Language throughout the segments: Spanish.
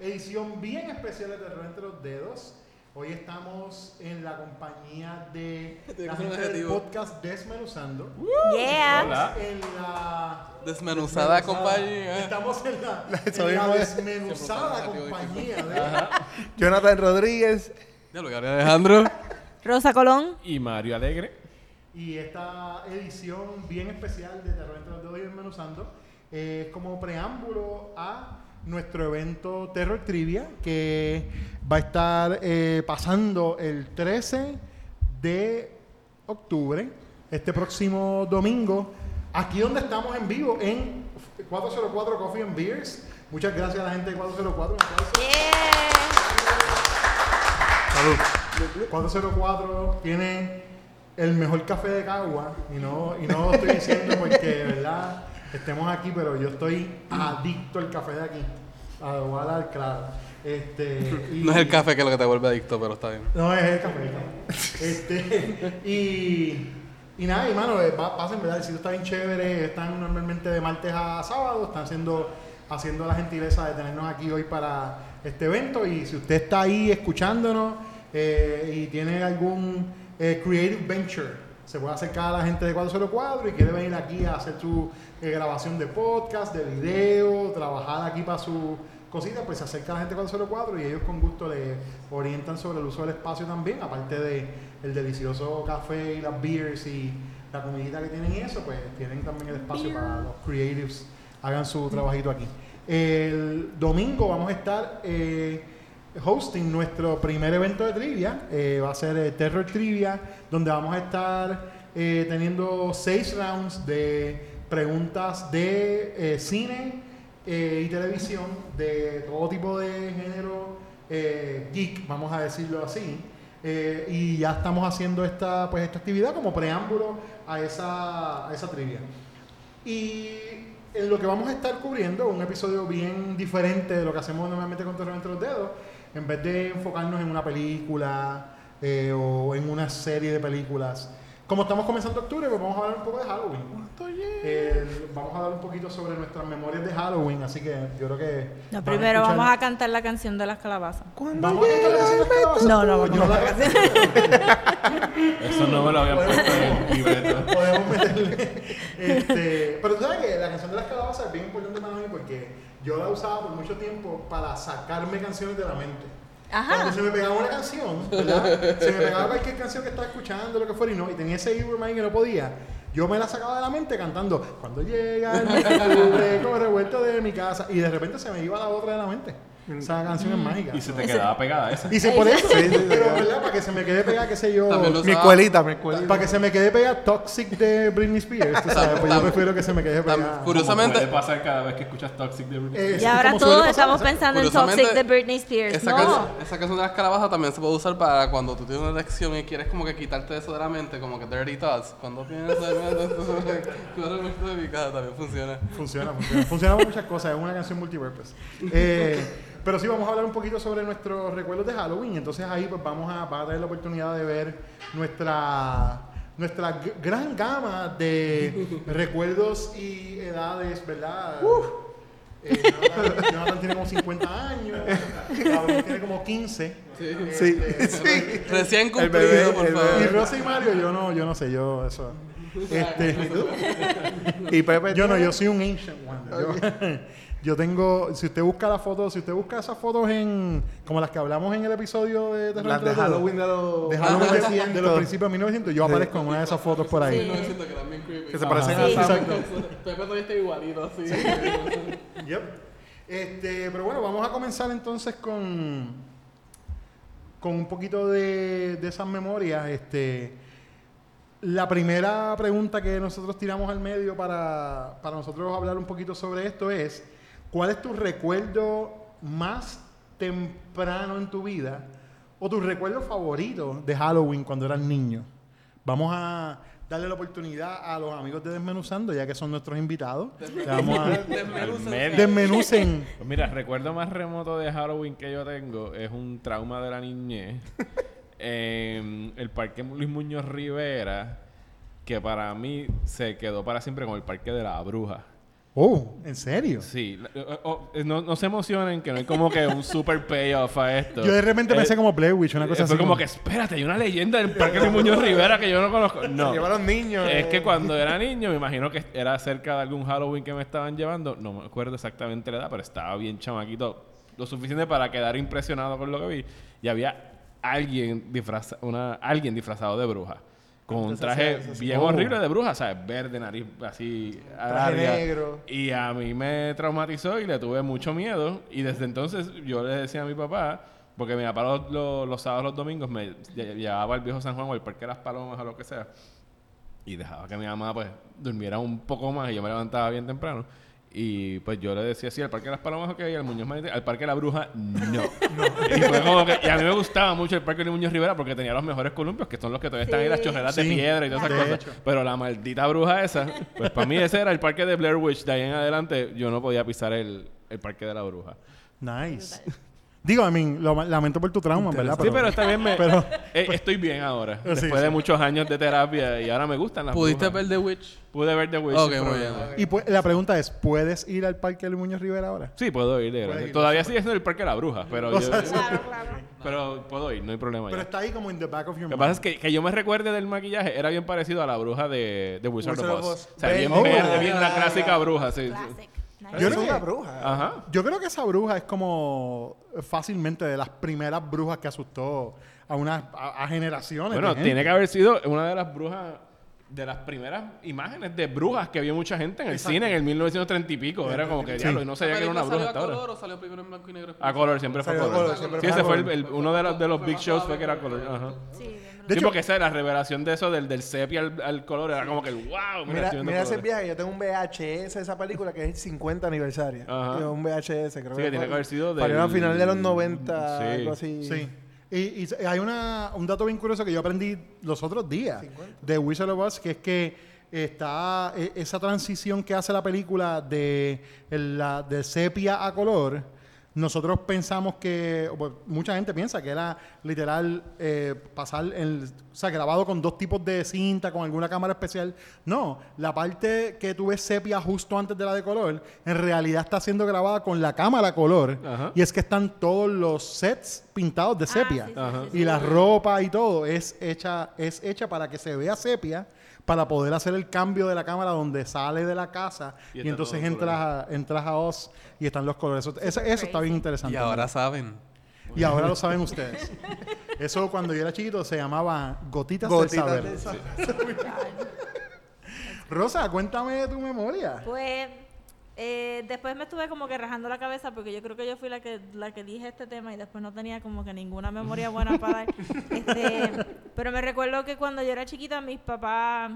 edición bien especial de Terror entre los Dedos. Hoy estamos en la compañía de la gente del adjetivo. podcast Desmenuzando. Yeah. Hola. En la Desmenuzada compañía. Estamos en la, en la desmenuzada compañía de Jonathan Rodríguez. Ya lo Alejandro. Rosa Colón. Y Mario Alegre. Y esta edición bien especial de Terror entre los Dedos y Desmenuzando es como preámbulo a nuestro evento Terror Trivia que va a estar eh, pasando el 13 de octubre, este próximo domingo, aquí donde estamos en vivo en 404 Coffee and Beers. Muchas gracias a la gente de 404. un aplauso. Salud. 404 tiene el mejor café de Cagua y no, y no lo estoy diciendo porque verdad estemos aquí, pero yo estoy adicto al café de aquí. A dar claro. Este, y- No es el café que es lo que te vuelve adicto, pero está bien. No, es el café. el café. Este, y, y nada, y mano, eh, pa- pasen, ¿verdad? El sitio está bien chévere. Están normalmente de martes a sábado. Están haciendo, haciendo la gentileza de tenernos aquí hoy para este evento. Y si usted está ahí escuchándonos eh, y tiene algún eh, creative venture, se puede acercar a la gente de 404 y quiere venir aquí a hacer su eh, grabación de podcast, de video, trabajar aquí para su cosita, pues se acerca a la gente de 404 y ellos con gusto le orientan sobre el uso del espacio también, aparte de el delicioso café y las beers y la comidita que tienen y eso, pues tienen también el espacio para los creatives hagan su trabajito aquí. El domingo vamos a estar eh, hosting nuestro primer evento de trivia, eh, va a ser eh, Terror Trivia, donde vamos a estar eh, teniendo seis rounds de preguntas de cine, y televisión de todo tipo de género geek, vamos a decirlo así. Y ya estamos haciendo esta, pues, esta actividad como preámbulo a esa, esa trivia. Y en lo que vamos a estar cubriendo, un episodio bien diferente de lo que hacemos normalmente con Terror entre los Dedos, en vez de enfocarnos en una película eh, o en una serie de películas. Como estamos comenzando octubre, pues vamos a hablar un poco de Halloween. El- vamos a hablar un poquito sobre nuestras memorias de Halloween, así que yo creo que... No, primero escuchar- vamos a cantar la canción de las calabazas. Vamos a cantar la canción de las calabazas. No, no, Yo no, la- Eso no me lo habían puesto en el libreto. podemos meterle. Este, pero tú sabes que la canción de las calabazas es bien importante para mí porque yo la usaba por mucho tiempo para sacarme canciones de la mente. Ajá. Cuando se me pegaba una canción, ¿verdad? Se me pegaba cualquier canción que estaba escuchando, lo que fuera, y no, y tenía ese ahí que no podía. Yo me la sacaba de la mente cantando Cuando llega el octubre, con revuelto de mi casa. Y de repente se me iba la otra de la mente. Esa canción es mágica. Y se te quedaba pegada esa. Y si por eso, Sí, pero ¿verdad? Para que se me quede pegada, qué sé yo. Mi escuelita, mi escuelita. Para que se me quede pegada Toxic de Britney Spears, tú sabes, pues yo prefiero que se me quede pegada. curi- Curiosamente- puede pasar cada vez que escuchas Toxic de Britney. Eh, Y ahora todos estamos pensando en Toxic de Britney Spears. Esa, No. canción, esa canción de las calabazas también se puede usar para cuando tú tienes una elección y quieres como que quitarte eso de la mente, como que dirty thoughts. Cuando piensas en de mi casa también funciona. Funciona, funciona. Funciona muchas cosas, es una canción multipurpose. Eh, pero sí, vamos a hablar un poquito sobre nuestros recuerdos de Halloween. Entonces ahí pues vamos a, va a tener la oportunidad de ver nuestra, nuestra gran gama de recuerdos y edades, ¿verdad? Eh, Jonathan, Jonathan tiene como 50 años, Gabriel tiene como 15. Sí. Sí, Este, sí. Recién El cumplido, bebé, por favor. Y Rosa y Mario, yo no, yo no sé, yo eso. Este, Y Pepe. Yo no, yo soy un ancient one. Yo, yo tengo, si usted busca la foto, si usted busca esas fotos en, como las que hablamos en el episodio de Terror Las de Halloween de los. de Halloween de- 1900. de los principios de 1900, yo Sí. aparezco en una de esas fotos por ahí. Sí. Que también creepy. Que se Ah, parecen Sí. a Sam. Exacto. Pepe todavía está igualito así. Yep. Este, pero bueno, vamos a comenzar entonces con, con un poquito de, de esas memorias. Este, la primera pregunta que nosotros tiramos al medio para, para nosotros hablar un poquito sobre esto es, ¿cuál es tu recuerdo más temprano en tu vida o tu recuerdo favorito de Halloween cuando eras niño? Vamos a, darle la oportunidad a los amigos de Desmenuzando, ya que son nuestros invitados. Vamos a desmenucen. Pues mira, el recuerdo más remoto de Halloween que yo tengo es un trauma de la niñez. en el parque Luis Muñoz Rivera, que para mí se quedó para siempre con el parque de la bruja. Oh, ¿en serio? Sí, la- o- o- no, no se emocionen que no hay como que un super payoff a esto. Yo de repente Eh, pensé como Blair Witch, una cosa fue así. como que, espérate, hay una leyenda del Parque Luis Muñoz Rivera que yo no conozco. No. Lleva a los niños. Es eh. que cuando era niño, me imagino que era cerca de algún Halloween que me estaban llevando. No me acuerdo exactamente la edad, pero estaba bien chamaquito. Lo suficiente para quedar impresionado con lo que vi. Y había alguien, disfraza, una, alguien disfrazado de bruja. Con un traje bien Oh. horrible de bruja, ¿sabes? Verde, nariz así. Traje larga. negro. Y a mí me traumatizó y le tuve mucho miedo. Y desde entonces yo le decía a mi papá, porque mi papá los, los, los sábados, los domingos me lle- llevaba al viejo San Juan o al Parque de las Palomas o lo que sea. Y dejaba que mi mamá pues durmiera un poco más y yo me levantaba bien temprano. Y pues yo le decía, sí, al Parque de las Palomas, ok, al Muñoz Marín, al Parque de la Bruja, no. Y fue como que, y a mí me gustaba mucho el Parque de Muñoz Rivera porque tenía los mejores columpios, que son los que todavía están ahí, las chorreras Sí, de piedra y todas esas de cosas. hecho. Pero la maldita bruja esa, pues para mí ese era el parque de Blair Witch. De ahí en adelante yo no podía pisar el, el parque de la bruja. Nice. Digo, I mean, lo lamento por tu trauma, ¿verdad? sí, pero está bien. Me, pero- eh, estoy bien ahora. Sí, después sí. de muchos años de terapia y ahora me gustan las ¿Pudiste brujas. ver The Witch? Pude ver The Witch. Ok, muy bien. Y pues, la pregunta es, ¿puedes ir al Parque Luis Muñoz Rivera ahora? Sí, puedo ir. Todavía sigue siendo el parque de la bruja, pero, O yo- sea, Claro, claro. pero puedo ir, no hay problema. Pero ya. está ahí como in the back of your Lo que mind. pasa es que, que yo me recuerde del maquillaje era bien parecido a la bruja de, de Wizard, Wizard of of Oz. Oz. O sea, bien Oh. verde, bien la clásica bruja, sí. sí. Classic. Yo es creo una que- bruja. Ajá. Yo creo que esa bruja es como fácilmente de las primeras brujas que asustó a unas a, a generaciones. Bueno, tiene que haber sido una de las brujas, de las primeras imágenes de brujas que vio mucha gente en el Exacto. cine en el 1930 y pico. Era como que, Sí. diablo, y no sabía que era una bruja salió a ahora. color o salió primero en blanco y negro? A color, siempre fue a Salió a color. color, siempre sí, fue a ese fue el, color. el- uno de los, de los big shows fue que era color. Ajá. Sí. De sí, hecho- porque esa la revelación de eso del, del sepia al, al color era como que, wow, mira, Mira, ese viaje, yo tengo un VHS de esa película que es el 50 aniversario. Ajá. Un VHS, creo Sí, que fue- tiene que haber sido del- a final de los 90, Sí. algo así. Sí. Y, hay una, un dato bien curioso que yo aprendí los otros días de Wizard of Oz, que es que está e- esa transición que hace la película de, la, de sepia a color. Nosotros pensamos que, pues, mucha gente piensa que era literal eh, pasar, el, o sea, grabado con dos tipos de cinta, con alguna cámara especial. No, la parte que tú ves sepia justo antes de la de color, en realidad está siendo grabada con la cámara color. Ajá. Y es que están todos los sets pintados de sepia. sí, sí, Ajá. sí, sí. Y la ropa y todo es hecha, es hecha para que se vea sepia, para poder hacer el cambio de la cámara donde sale de la casa Y entonces entras a, entras a Oz y están los colores. Eso, eso, eso está bien interesante. Y ahora saben. Y ahora lo saben ustedes. Eso cuando yo era chiquito se llamaba gotitas, Gotitas de saber. de saber. Rosa, cuéntame de tu memoria. Pues eh, después me estuve como que rajando la cabeza porque yo creo que yo fui la que la que dije este tema y después no tenía como que ninguna memoria buena para dar. Este, pero me recuerdo que cuando yo era chiquita mis papás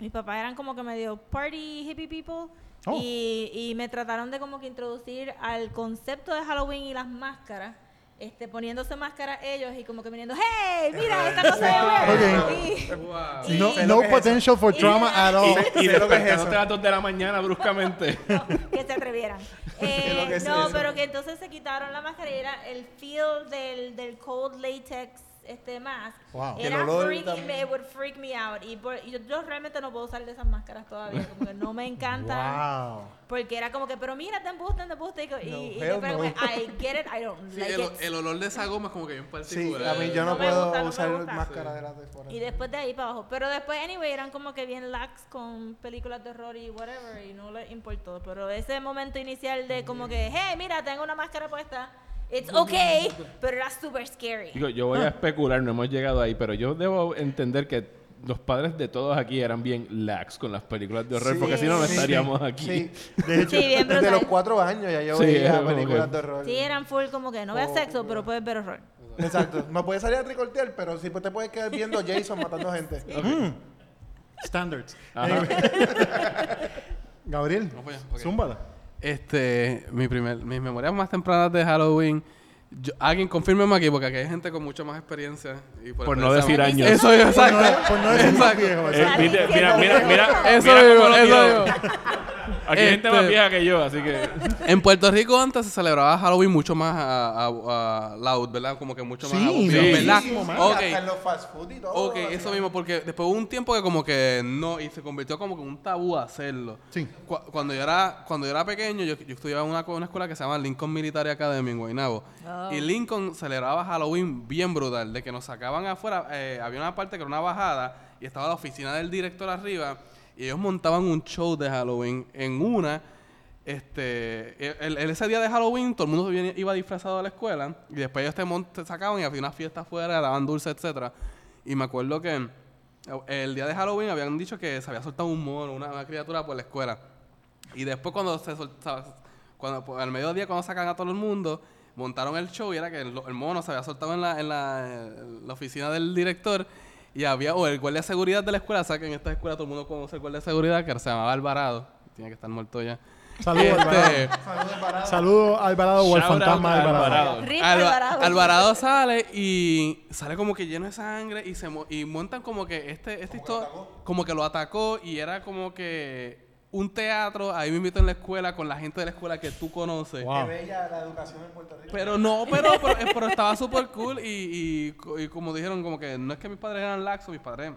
mis papás eran como que medio party hippie people Oh. y, y me trataron de como que introducir al concepto de Halloween y las máscaras. Este, poniéndose máscaras ellos y como que viniendo, hey, mira, esta cosa de huevo". Ok. Y- No, y- no potential for Y- trauma at all. Y que es despertándote a las 2 de la mañana bruscamente. No, que se atrevieran. Eh, no, eso. pero que entonces se quitaron la máscara y era el feel del, del cold latex este mask. Wow. Era me it would freak me out. Y, por- y yo, yo realmente no puedo usar de esas máscaras todavía, como que no me encantan. Wow. Porque era como que, pero mira, te embuste, te embuste. Y, No, yo no. que, I get it, I don't Sí, like el, it. el olor de esa goma es como que bien Sí, particular. a mí yo no, No me puedo gusta, usar máscara de la temporada. Y después de ahí para abajo. Pero después, anyway, eran como que bien lax con películas de horror y whatever, y no les importó. Pero ese momento inicial de como que, hey, mira, tengo una máscara puesta, it's okay, pero era super scary. Digo, yo voy a especular, no hemos llegado ahí, pero yo debo entender que los padres de todos aquí eran bien lax con las películas de horror, Sí, porque si no, no sí, estaríamos sí, aquí. Sí. De hecho, Sí, bien Desde brutal. los cuatro años ya yo Sí, es veía como películas que- de horror. Sí, eran full como que no veas Oh, sexo, pero puedes ver horror. Exacto. No puedes salir a tricortear, pero sí pues te puedes quedar viendo a Jason matando gente. standards. Ajá. Eh, Gabriel, allá, ok. zúmbala. Este, mi primer, mis memorias más tempranas de Halloween, Yo- alguien confírmeme aquí porque aquí hay gente con mucha más experiencia. Y Por no experiencia- decir años. Eso es Por no, exacto. por no decir más Exacto. viejo. Eh, exacto. viste, mira, mira, mira. Eso mira digo, eso digo. Aquí hay gente más Este- vieja que yo, así que. En Puerto Rico antes se celebraba Halloween mucho más a, a- a loud, ¿verdad? Como que mucho más Sí, abusivo, sí, ¿verdad? muchísimo más. Ok. Hasta en los fast food y todo. Ok, eso mismo, porque después hubo un tiempo que como que no, y se convirtió como que en un tabú hacerlo. Sí. Cu- Cuando yo era, cuando yo era pequeño, yo, yo estudiaba en una, una escuela que se llama Lincoln Military Academy en Guaynabo. Oh. Y Lincoln celebraba Halloween bien brutal, de que nos sacaban afuera, eh, había una parte que era una bajada, y estaba la oficina del director arriba, y ellos montaban un show de Halloween en una... Este, el, el- ese día de Halloween todo el mundo iba disfrazado a la escuela y después ellos te, sacaban y había una fiesta afuera, daban dulces, etcétera. Y me acuerdo que el día de Halloween habían dicho que se había soltado un mono, una, una criatura por la escuela. Y después cuando se soltaba, cuando pues, al mediodía cuando sacan a todo el mundo, montaron el show y era que el, el mono se había soltado en la, en la, en la oficina del director y había, o el guardia de seguridad de la escuela, o sea que en esta escuela todo el mundo conoce el guardia de seguridad que se llamaba Alvarado, tiene que estar muerto ya. Saludos, Este, Alvarado. Saludos, Alvarado. O el fantasma Alvarado. Alvarado. Rip Alvarado. Alvarado sale y sale como que lleno de sangre y se mo- y montan como que este este histo- como que lo atacó y era como que un teatro ahí me invito en la escuela con la gente de la escuela que tú conoces. Wow. Qué bella la educación en Puerto Rico. Pero no, pero, pero, eh, pero estaba súper cool y, y, co- y como dijeron, como que no es que mis padres eran laxos, mis padres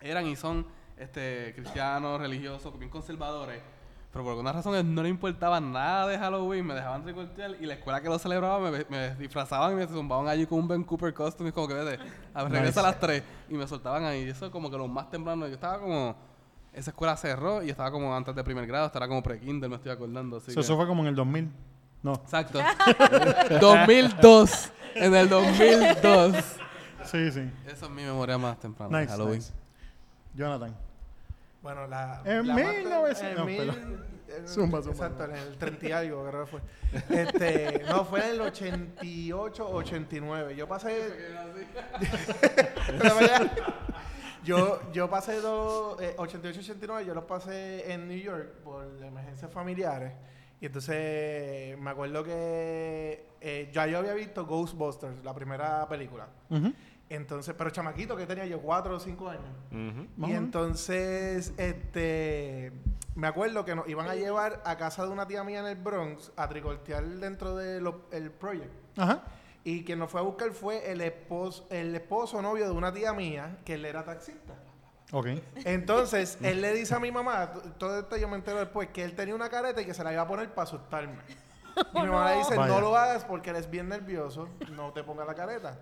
eran y son este cristianos, religiosos, bien conservadores. Pero por alguna razón no les importaba nada de Halloween, me dejaban tricortear y la escuela que lo celebraba me, me disfrazaban y me zumbaban allí con un Ben Cooper costume, como que vete, a ver, regresa a las 3 y me soltaban ahí. Y eso como que lo más temprano, yo estaba como, esa escuela cerró y estaba como antes de primer grado, estaba como pre-kinder, me estoy acordando. Así Eso, que- eso fue como en el 2000. No. Exacto. 2002. En el 2002. Sí, sí. Esa es mi memoria más temprana de Nice, Halloween. nice. Jonathan. Bueno, la. En la más- 1900 en no, mil- en- Zumba, zumba, Exacto, en el 30 y algo, creo que fue. Este, no, fue en el 88, 89. Yo pasé. yo, yo pasé dos, eh, 88, 89, yo los pasé en New York por emergencias familiares. Y entonces me acuerdo que eh, ya yo había visto Ghostbusters, la primera película. Entonces, pero chamaquito, que tenía yo? ¿Cuatro o cinco años? Y entonces, este, me acuerdo que nos iban a llevar a casa de una tía mía en el Bronx a tricortear dentro del el project. Ajá. Y quien nos fue a buscar fue el esposo, el esposo novio de una tía mía, que él era taxista. Ok. Entonces, él le dice a mi mamá, todo esto yo me entero después, que él tenía una careta y que se la iba a poner para asustarme. Y mi mamá le dice, Vaya. no lo hagas porque eres bien nervioso, no te pongas la careta.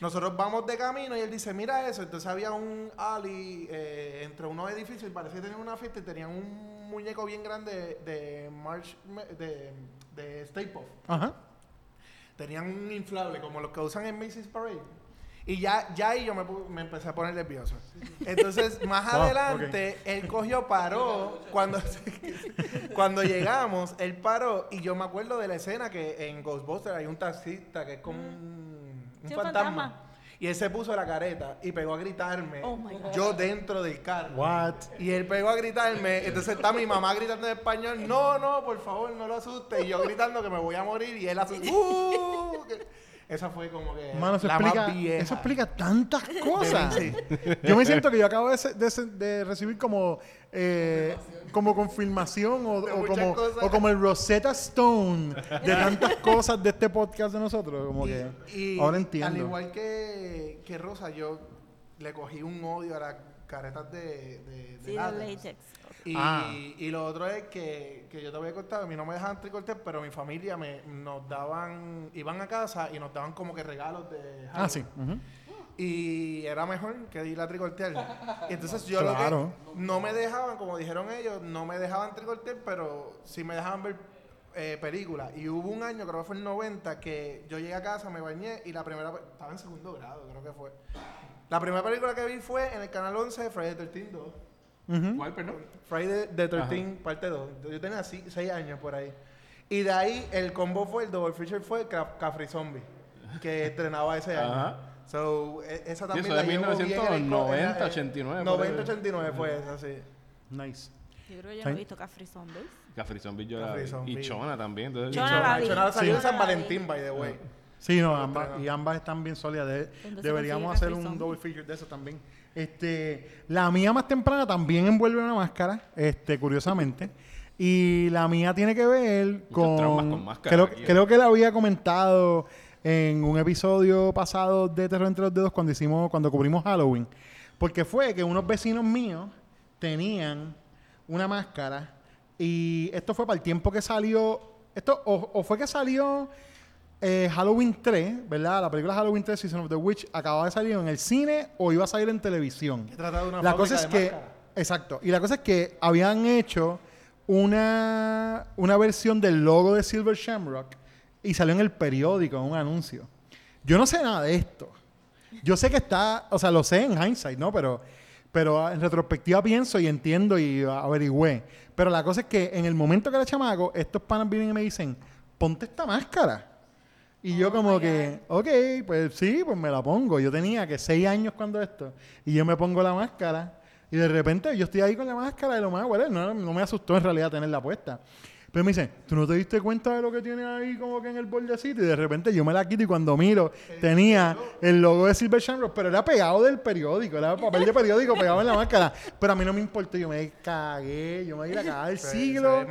Nosotros vamos de camino y él dice, mira eso. Entonces había un alley eh, entre unos edificios y parecía tener una fiesta y tenían un muñeco bien grande de March, de, de Stay Puft. Ajá. Tenían un inflable como los que usan en Macy's Parade. Y ya, ya ahí yo me, me empecé a poner nervioso. Entonces, más Wow, adelante, él cogió, paró. Cuando, cuando llegamos, él paró. Y yo me acuerdo de la escena que en Ghostbusters hay un taxista que es como un, un Sí, un fantasma. fantasma. Y él se puso la careta y pegó a gritarme. Oh, my God. yo dentro del carro. What? Y él pegó a gritarme. Entonces está mi mamá gritando en español: No, no, por favor, no lo asustes. Y yo gritando que me voy a morir. Y él asustado. "Uh", que- Esa fue como que. Mano, eso la explica, más vieja. eso explica tantas cosas. Sí. Yo me siento que yo acabo de recibir como, eh, como confirmación o, como, cosas. o como el Rosetta Stone de tantas cosas de este podcast de nosotros. Como que Y- ahora Al entiendo. igual que, que Rosa, yo le cogí un odio a las caretas de, de, de Sí, de látex. latex. Y, Ah. y lo otro es que, que yo te había contado, a mí no me dejaban tricortar, pero mi familia me, nos daban, iban a casa y nos daban como que regalos de Ah, sí. Halloween. ujú. Y era mejor que ir a tricortear. Y entonces yo Claro. lo que no me dejaban, como dijeron ellos, no me dejaban tricortear, pero sí me dejaban ver eh, películas. Y hubo un año, creo que fue el 90, que yo llegué a casa, me bañé y la primera, estaba en segundo grado, creo que fue. La primera película que vi fue en el canal 11 de Friday the 13 2. Ujú. ¿Cuál, perdón? Friday the 13 parte 2. Yo tenía 6 años por ahí. Y de ahí el combo fue, el double feature fue Ca- Cafri Zombie, que estrenaba ese año. Ajá. So, e- esa también eso la en co- 1990, en la- eh, 89, por 90, ahí. 89 fue esa, sí. Nice. Yo creo que yo Sí. no he visto Cafri Zombies. Cafri Zombie yo la Cafri vi. Zombie. Y Chona también. Entonces, Chona Chona- la vi. Chona salió en Sí. San la vi. Valentín, by the way. Sí, no, ambas, y ambas están bien sólidas. De- ¿Dónde se deberíamos hacer un double feature de eso también. Este, la mía más temprana también envuelve una máscara, este, curiosamente. Y la mía tiene que ver con. con máscara creo, aquí, ¿eh? creo que la había comentado en un episodio pasado de Terror entre los dedos cuando hicimos, cuando cubrimos Halloween. Porque fue que unos vecinos míos tenían una máscara. Y esto fue para el tiempo que salió. Esto, o, o fue que salió eh, Halloween 3, ¿verdad? La película Halloween 3, Season of the Witch, acababa de salir en el cine o iba a salir en televisión. Trata de una La cosa es de que, exacto, y la cosa es que habían hecho una, una versión del logo de Silver Shamrock y salió en el periódico, en un anuncio. Yo no sé nada de esto. Yo sé que está, o sea, lo sé en hindsight, ¿no? Pero, pero en retrospectiva pienso y entiendo y averigüé. Pero la cosa es que en el momento que era chamaco, estos panas vienen y me dicen, ponte esta máscara. Y yo como que, ok, pues sí, pues me la pongo. Yo tenía que seis años cuando esto. Y yo me pongo la máscara. Y de repente yo estoy ahí con la máscara y lo más, bueno, no, no me asustó en realidad tenerla puesta. Pero me dicen, ¿tú no te diste cuenta de lo que tiene ahí como que en el bordecito? Y de repente yo me la quito y cuando miro tenía el logo de Silver Shamrock, pero era pegado del periódico, era papel de periódico pegado en la máscara. Pero a mí no me importó, yo me cagué, yo me di la cagada del Se- siglo. se.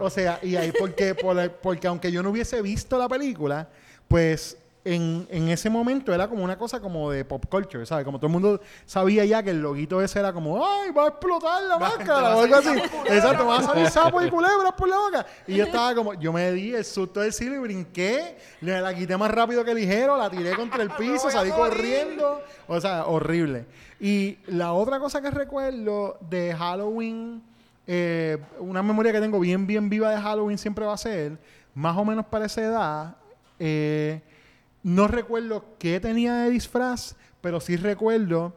O sea, y ahí porque, porque aunque yo no hubiese visto la película, pues en, en ese momento era como una cosa como de pop culture, ¿sabes? Como todo el mundo sabía ya que el loguito ese era como, ¡ay, va a explotar la máscara! o algo así. Exacto, van a salir sapos y culebras por la boca. Y yo estaba como, yo me di el susto del cielo y brinqué, la quité más rápido que ligero, la tiré contra el piso, salí corriendo. O sea, horrible. Y la otra cosa que recuerdo de Halloween, eh, una memoria que tengo bien, bien viva de Halloween siempre va a ser, más o menos para esa edad, eh, no recuerdo qué tenía de disfraz, pero sí recuerdo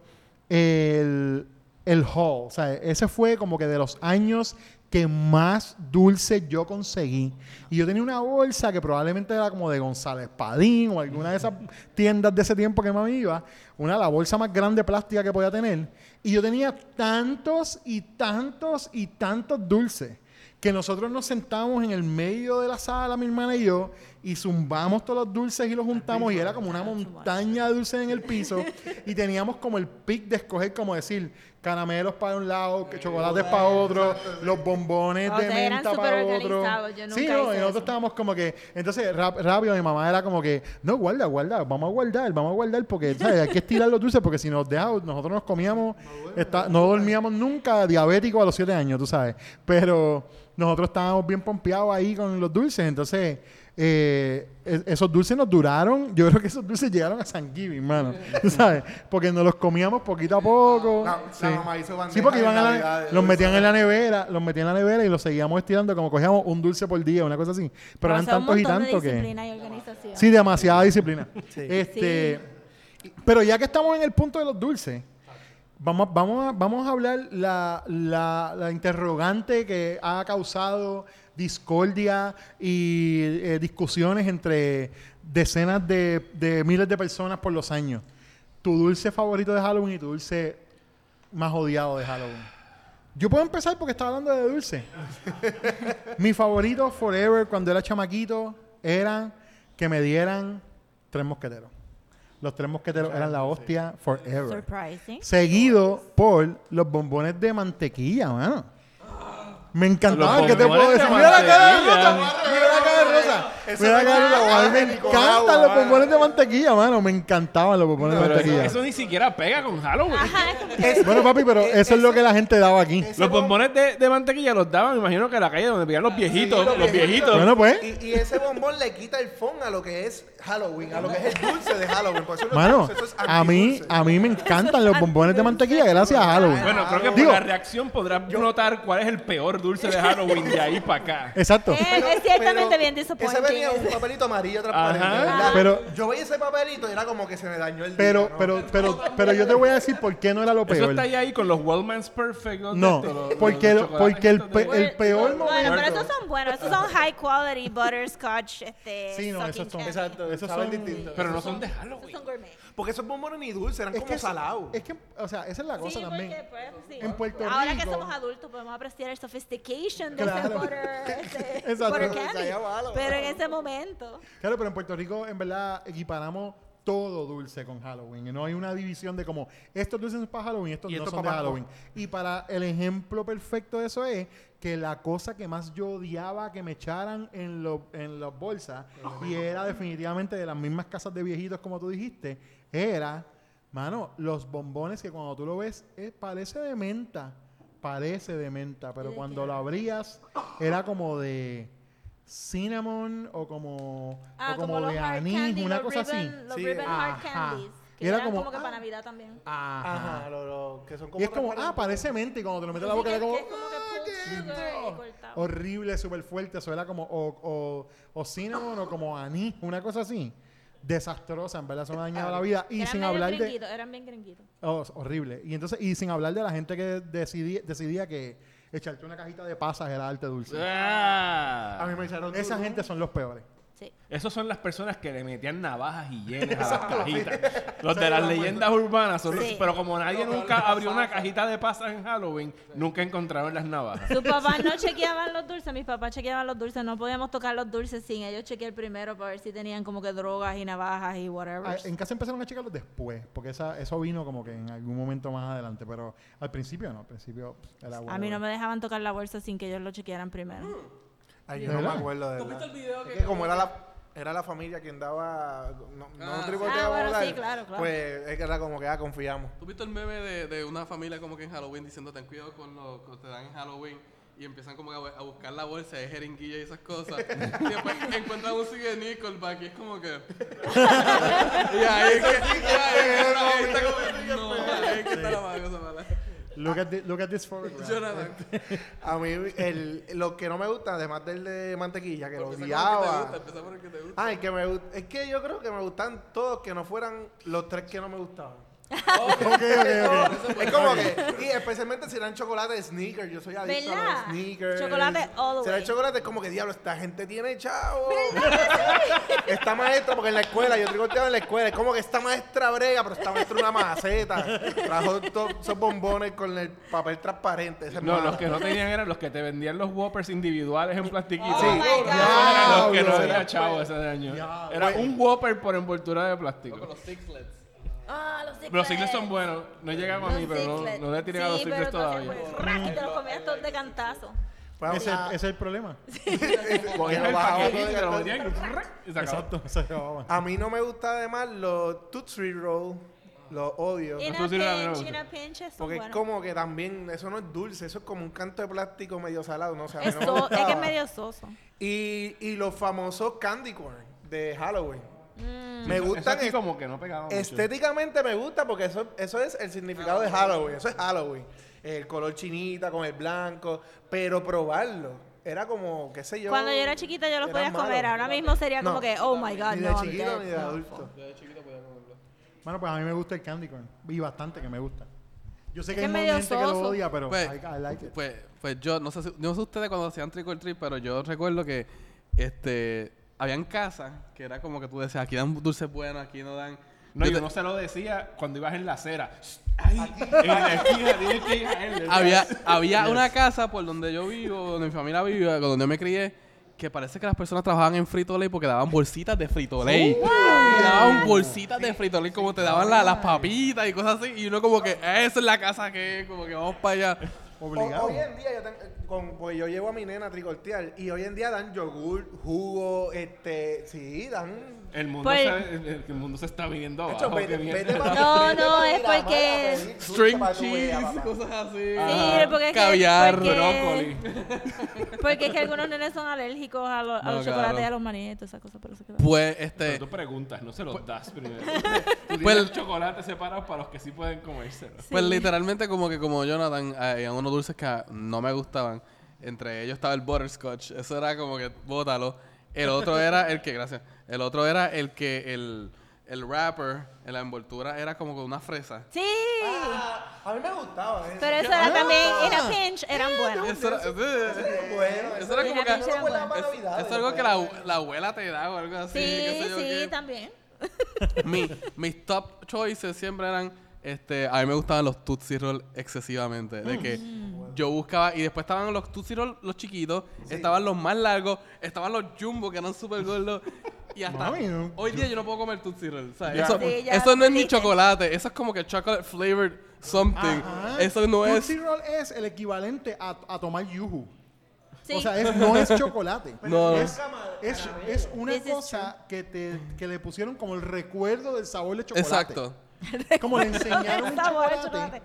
el, el haul. O sea, ese fue como que de los años que más dulce yo conseguí. Y yo tenía una bolsa que probablemente era como de González Padín o alguna de esas tiendas de ese tiempo que mami iba. Una, la bolsa más grande plástica que podía tener. Y yo tenía tantos y tantos y tantos dulces que nosotros nos sentamos en el medio de la sala, mi hermana y yo, y zumbamos todos los dulces y los juntamos y era como una montaña de dulces en el piso y teníamos como el pic de escoger, como decir, caramelos para un lado, que chocolates para otro, los bombones O de sea, menta para otro. sí, no, nosotros eso. estábamos como que, entonces rápido mi mamá era como que, no, guarda, guarda, vamos a guardar, vamos a guardar porque ¿sabes? hay que estirar los dulces porque si nos dejamos, nosotros nos comíamos, está- no dormíamos nunca diabéticos a los siete años, tú sabes. Pero nosotros estábamos bien pompeados ahí con los dulces, entonces eh, e- esos dulces nos duraron, yo creo que esos dulces llegaron a San Giving, mano, tú sabes, porque nos los comíamos poquito a poco. La- la sí. mamá hizo Sí, porque iban a la- Navidad los metían en la nevera, los metían en la nevera y los seguíamos estirando como cogíamos un dulce por día, una cosa así. Pero eran tantos y tantos que... disciplina y organización. Sí, demasiada disciplina. Sí. Este, Pero ya que estamos en el punto de los dulces, vamos, vamos, a, vamos a hablar la, la, la interrogante que ha causado discordia y eh, discusiones entre decenas de, de miles de personas por los años. Tu dulce favorito de Halloween y tu dulce más odiado de Halloween. Yo puedo empezar porque estaba hablando de dulce. Mi favorito forever cuando era chamaquito era que me dieran tres mosqueteros. Los tres mosqueteros eran la hostia forever. Surprising. Seguido por los bombones de mantequilla, mano. Me encantaban, Los ¿qué te puedo decir? Mira la cara de. Rosa, mira la cara de Rosa. Mira la cara de es Rosa. A mí me encantan los bombones de mantequilla, mano. Me encantaban los bombones de mantequilla. eso ni siquiera pega con Halloween. Bueno, papi, pero eso es lo que la gente daba aquí. Los bom- bombones de, de mantequilla los daban, me imagino que en la calle donde vivían los viejitos, los viejitos. Bueno, pues. Y, ese bombón le quita el fun a lo que es Halloween, a lo que es el dulce de Halloween. Por eso no es Mano, dulce, eso es a mí, a mí me encantan los bombones de mantequilla gracias a Halloween. Bueno, creo que por Digo- la reacción podrás notar cuál es el peor dulce de Halloween de ahí para acá. Exacto. Eh, es ciertamente bien Ese disappointing. venía un papelito amarillo transparente, Ajá. ¿verdad? Pero- yo veía ese papelito y era como que se me dañó el día. Pero, ¿no? pero, pero, pero yo te voy a decir por qué no era lo Eso peor. está ahí, ahí con los Wellman's Perfect. ¿no? No, De estos, los- porque, los chocolates porque el, estos de- pe- el peor Bueno, pero momento. esos son buenos. Esos son high quality butterscotch. Este, Sí, no, sucking esos son. Exacto, esos Saben son... distinto. Pero no son de Esos Halloween. son gourmet. Porque esos bombones ni dulces, eran Es como salados. es que, o sea, esa es la cosa Sí, también. porque, pues, sí. En Puerto Ahora que Rico- somos adultos podemos apreciar el sophistication de Claro. ese butter, ese Exacto. butter Se candy. malo. Pero en ese momento. Claro, pero en Puerto Rico, en verdad, equiparamos todo dulce con Halloween. Y no hay una división de como estos dulces son para Halloween, estos Y no estos son de pa' Pascua. Halloween. Y para el ejemplo perfecto de eso es que la cosa que más yo odiaba que me echaran en, lo- en las bolsas, y era definitivamente de las mismas casas de viejitos como tú dijiste, era, mano, los bombones que cuando tú lo ves, eh, parece de menta. Parece de menta, pero ¿Y de cuando qué? lo abrías, era como de cinnamon o como, Ah, o como, como los de hard anís, candy, una los cosa ribbon, así. Los Sí, ribbon hard ajá. candies. Que Era eran como, como, que ah. para Navidad también. Ajá. Ajá, lo, lo- que son como Y es como, ah, parece menta y cuando te lo metes en la boca que- era como, que es como que Horrible, súper fuerte, eso era como o, o, o cinnamon o como anís, una cosa así. Desastrosa, en verdad, eso me ha dañado la vida. Y eran sin medio hablar de... gringuitos, eran bien gringuitos. Oh, horrible. Y entonces, y sin hablar de la gente que decidí- decidía que echarte una cajita de pasas era arte dulce. Ah. A mí me echaron Esa gente son los peores. Sí. Esos son las personas que le metían navajas y hienes a las cajitas. Los de las leyendas urbanas son los- Sí. Pero como nadie nunca abrió una cajita de pasas en Halloween, nunca encontraron las navajas. Sus papás no chequeaban los dulces, mis papás chequeaban los dulces, no podíamos tocar los dulces sin ellos chequear primero para ver si tenían como que drogas y navajas y whatever. Ah, En casa empezaron a checarlos después, porque esa, eso vino como que en algún momento más adelante, pero al principio no, al principio pff, era bueno. A mí no me dejaban tocar la bolsa sin que ellos lo chequearan primero. Ay, ¿De yo no me acuerdo de ¿Tú viste el video Es que- que como era la, era la familia quien daba... No, no Ah, tripoteo Ah, bueno, tal, sí, claro, claro. Pues es que era como que ya confiamos. ¿Tú viste el meme de, de una familia como que en Halloween diciendo ten cuidado con lo que te dan en Halloween? Y empiezan como que a, a buscar la bolsa de jeringuilla y esas cosas. y después encuentran un sigue de Nickelback y es como que... y ahí es que... y ahí está como... No, ahí es que está la mala cosa mala. Look at, thi- look at this photograph. Jonathan. A mí, el, lo que no me gusta, además del de mantequilla, que lo que odiaba. gusta, por el que te gusta. Ah, el que me gusta. Es que yo creo que me gustan todos que no fueran los tres que no me gustaban. Ok, ok, ok. Es como que, y especialmente si eran chocolate de sneakers, yo soy adicto a ¿Verdad? los sneakers. Chocolate all the Si eran way. chocolate, es como que diablo, esta gente tiene chavo. esta maestra, porque en la escuela, yo tricoteaba en la escuela, es como que esta maestra brega, pero esta maestra una maceta. Trajo todos esos bombones con el papel transparente. ese No, malo. los que no tenían eran los que te vendían los Whoppers individuales en plastiquito. Oh eran los que no Diablo. había chavo ese año. Diablo. Era un Whopper por envoltura de plástico. Con los Sixlets. Ah, los Pero los Sixlets son buenos. No llegan a mí, pero no, no le tiré a los hacías, todavía. pues, Y te los comías todos de cantazo. Pues, Ese, ah, ese es el problema. Exacto. A mí no me gusta además los Tootsie Roll. Los odio. In a pinch, in a pinch, Porque es como que también, eso no es dulce, eso es como un canto de plástico medio salado, no a mí Es, no me so- es que es medio soso. Y, y los famosos candy corn de Halloween. Mm. Me Eso gustan aquí es- como que no pegaba mucho. estéticamente me gusta porque eso, eso es el significado de Halloween, eso es Halloween. El color chinita con el blanco, pero probarlo era como, qué sé yo. Cuando yo era chiquita yo los podía comer. malo. Ahora mismo sería como No, que, oh my God, Ni de no, chiquito ni de No. adulto. Bueno, pues a mí me gusta el candy corn. Y bastante que me gusta. Yo sé Es que que hay mucha gente que lo odia, pero Pues, I, I like it. Pues, pues yo, no sé, si- yo no sé ustedes cuando hacían trick or treat, pero yo recuerdo que este habían casas que era como que tú decías, aquí dan dulces buenos, aquí no dan. No, y Yo te- uno se lo decía cuando ibas en la acera. Ahí, en la esquina, tienes que ir a él. había había una casa por donde yo vivo, donde mi familia vive, donde yo me crié, que parece que las personas trabajaban en Frito-Lay porque daban bolsitas de Frito-Lay. Y daban bolsitas de Frito-Lay como te daban la- las papitas y cosas así. Y uno como que, esa es la casa que es, como que vamos para allá. O- Obligado. Hoy en día yo, ten- con, pues yo llevo a mi nena a tricortear y hoy en día dan yogur, jugo, este, sí, dan... El mundo, Pues- se, el, el mundo se está viniendo abajo. qué mierda. No, no, es porque- String cheese, cosas así. Sí, Ajá. porque es que- Caviar. porque- Brócoli. Porque es que algunos nenes son alérgicos a, los- a No, los chocolates y a los maní y todas esas cosas, pero. Pues, Pero este... tú preguntas, no se los das primero. Tú Pues- tienes chocolates separados para los que sí pueden comérselo. Pues literalmente como que como Jonathan, eh, había unos dulces que no me gustaban. Entre ellos estaba el butterscotch. Eso era como que bótalo. El otro era el que, gracias. El otro era el que el el wrapper en la envoltura era como con una fresa. Sí. Ah, a mí me gustaba eso. Pero eso Ah. era también, era pinch, eran buenos. Eso era, Eso es bueno. eso era como que... Era Eso era Es, algo que la, después. la abuela te da o algo así. Sí, qué sé yo sí, qué. también. Mi- mis top choices siempre eran, este, a mí me gustaban los Tootsie Roll excesivamente. De que Mm. yo buscaba, y después estaban los Tootsie Roll, los chiquitos, estaban los más largos, estaban los Jumbo que eran súper gordos. Y hasta Mami, no, hoy día yo no puedo comer Tootsie Roll. o sea, Ya. Eso, Sí, eso no es ni chocolate, eso es como que chocolate flavored something. Ajá. Eso no es... Tootsie Roll es el equivalente a, a tomar yuju. Sí. O sea, es- no es chocolate. No. Es, es, es una cosa que, te, que le pusieron como el recuerdo del sabor de chocolate. Exacto. Como le enseñaron un chocolate. chocolate.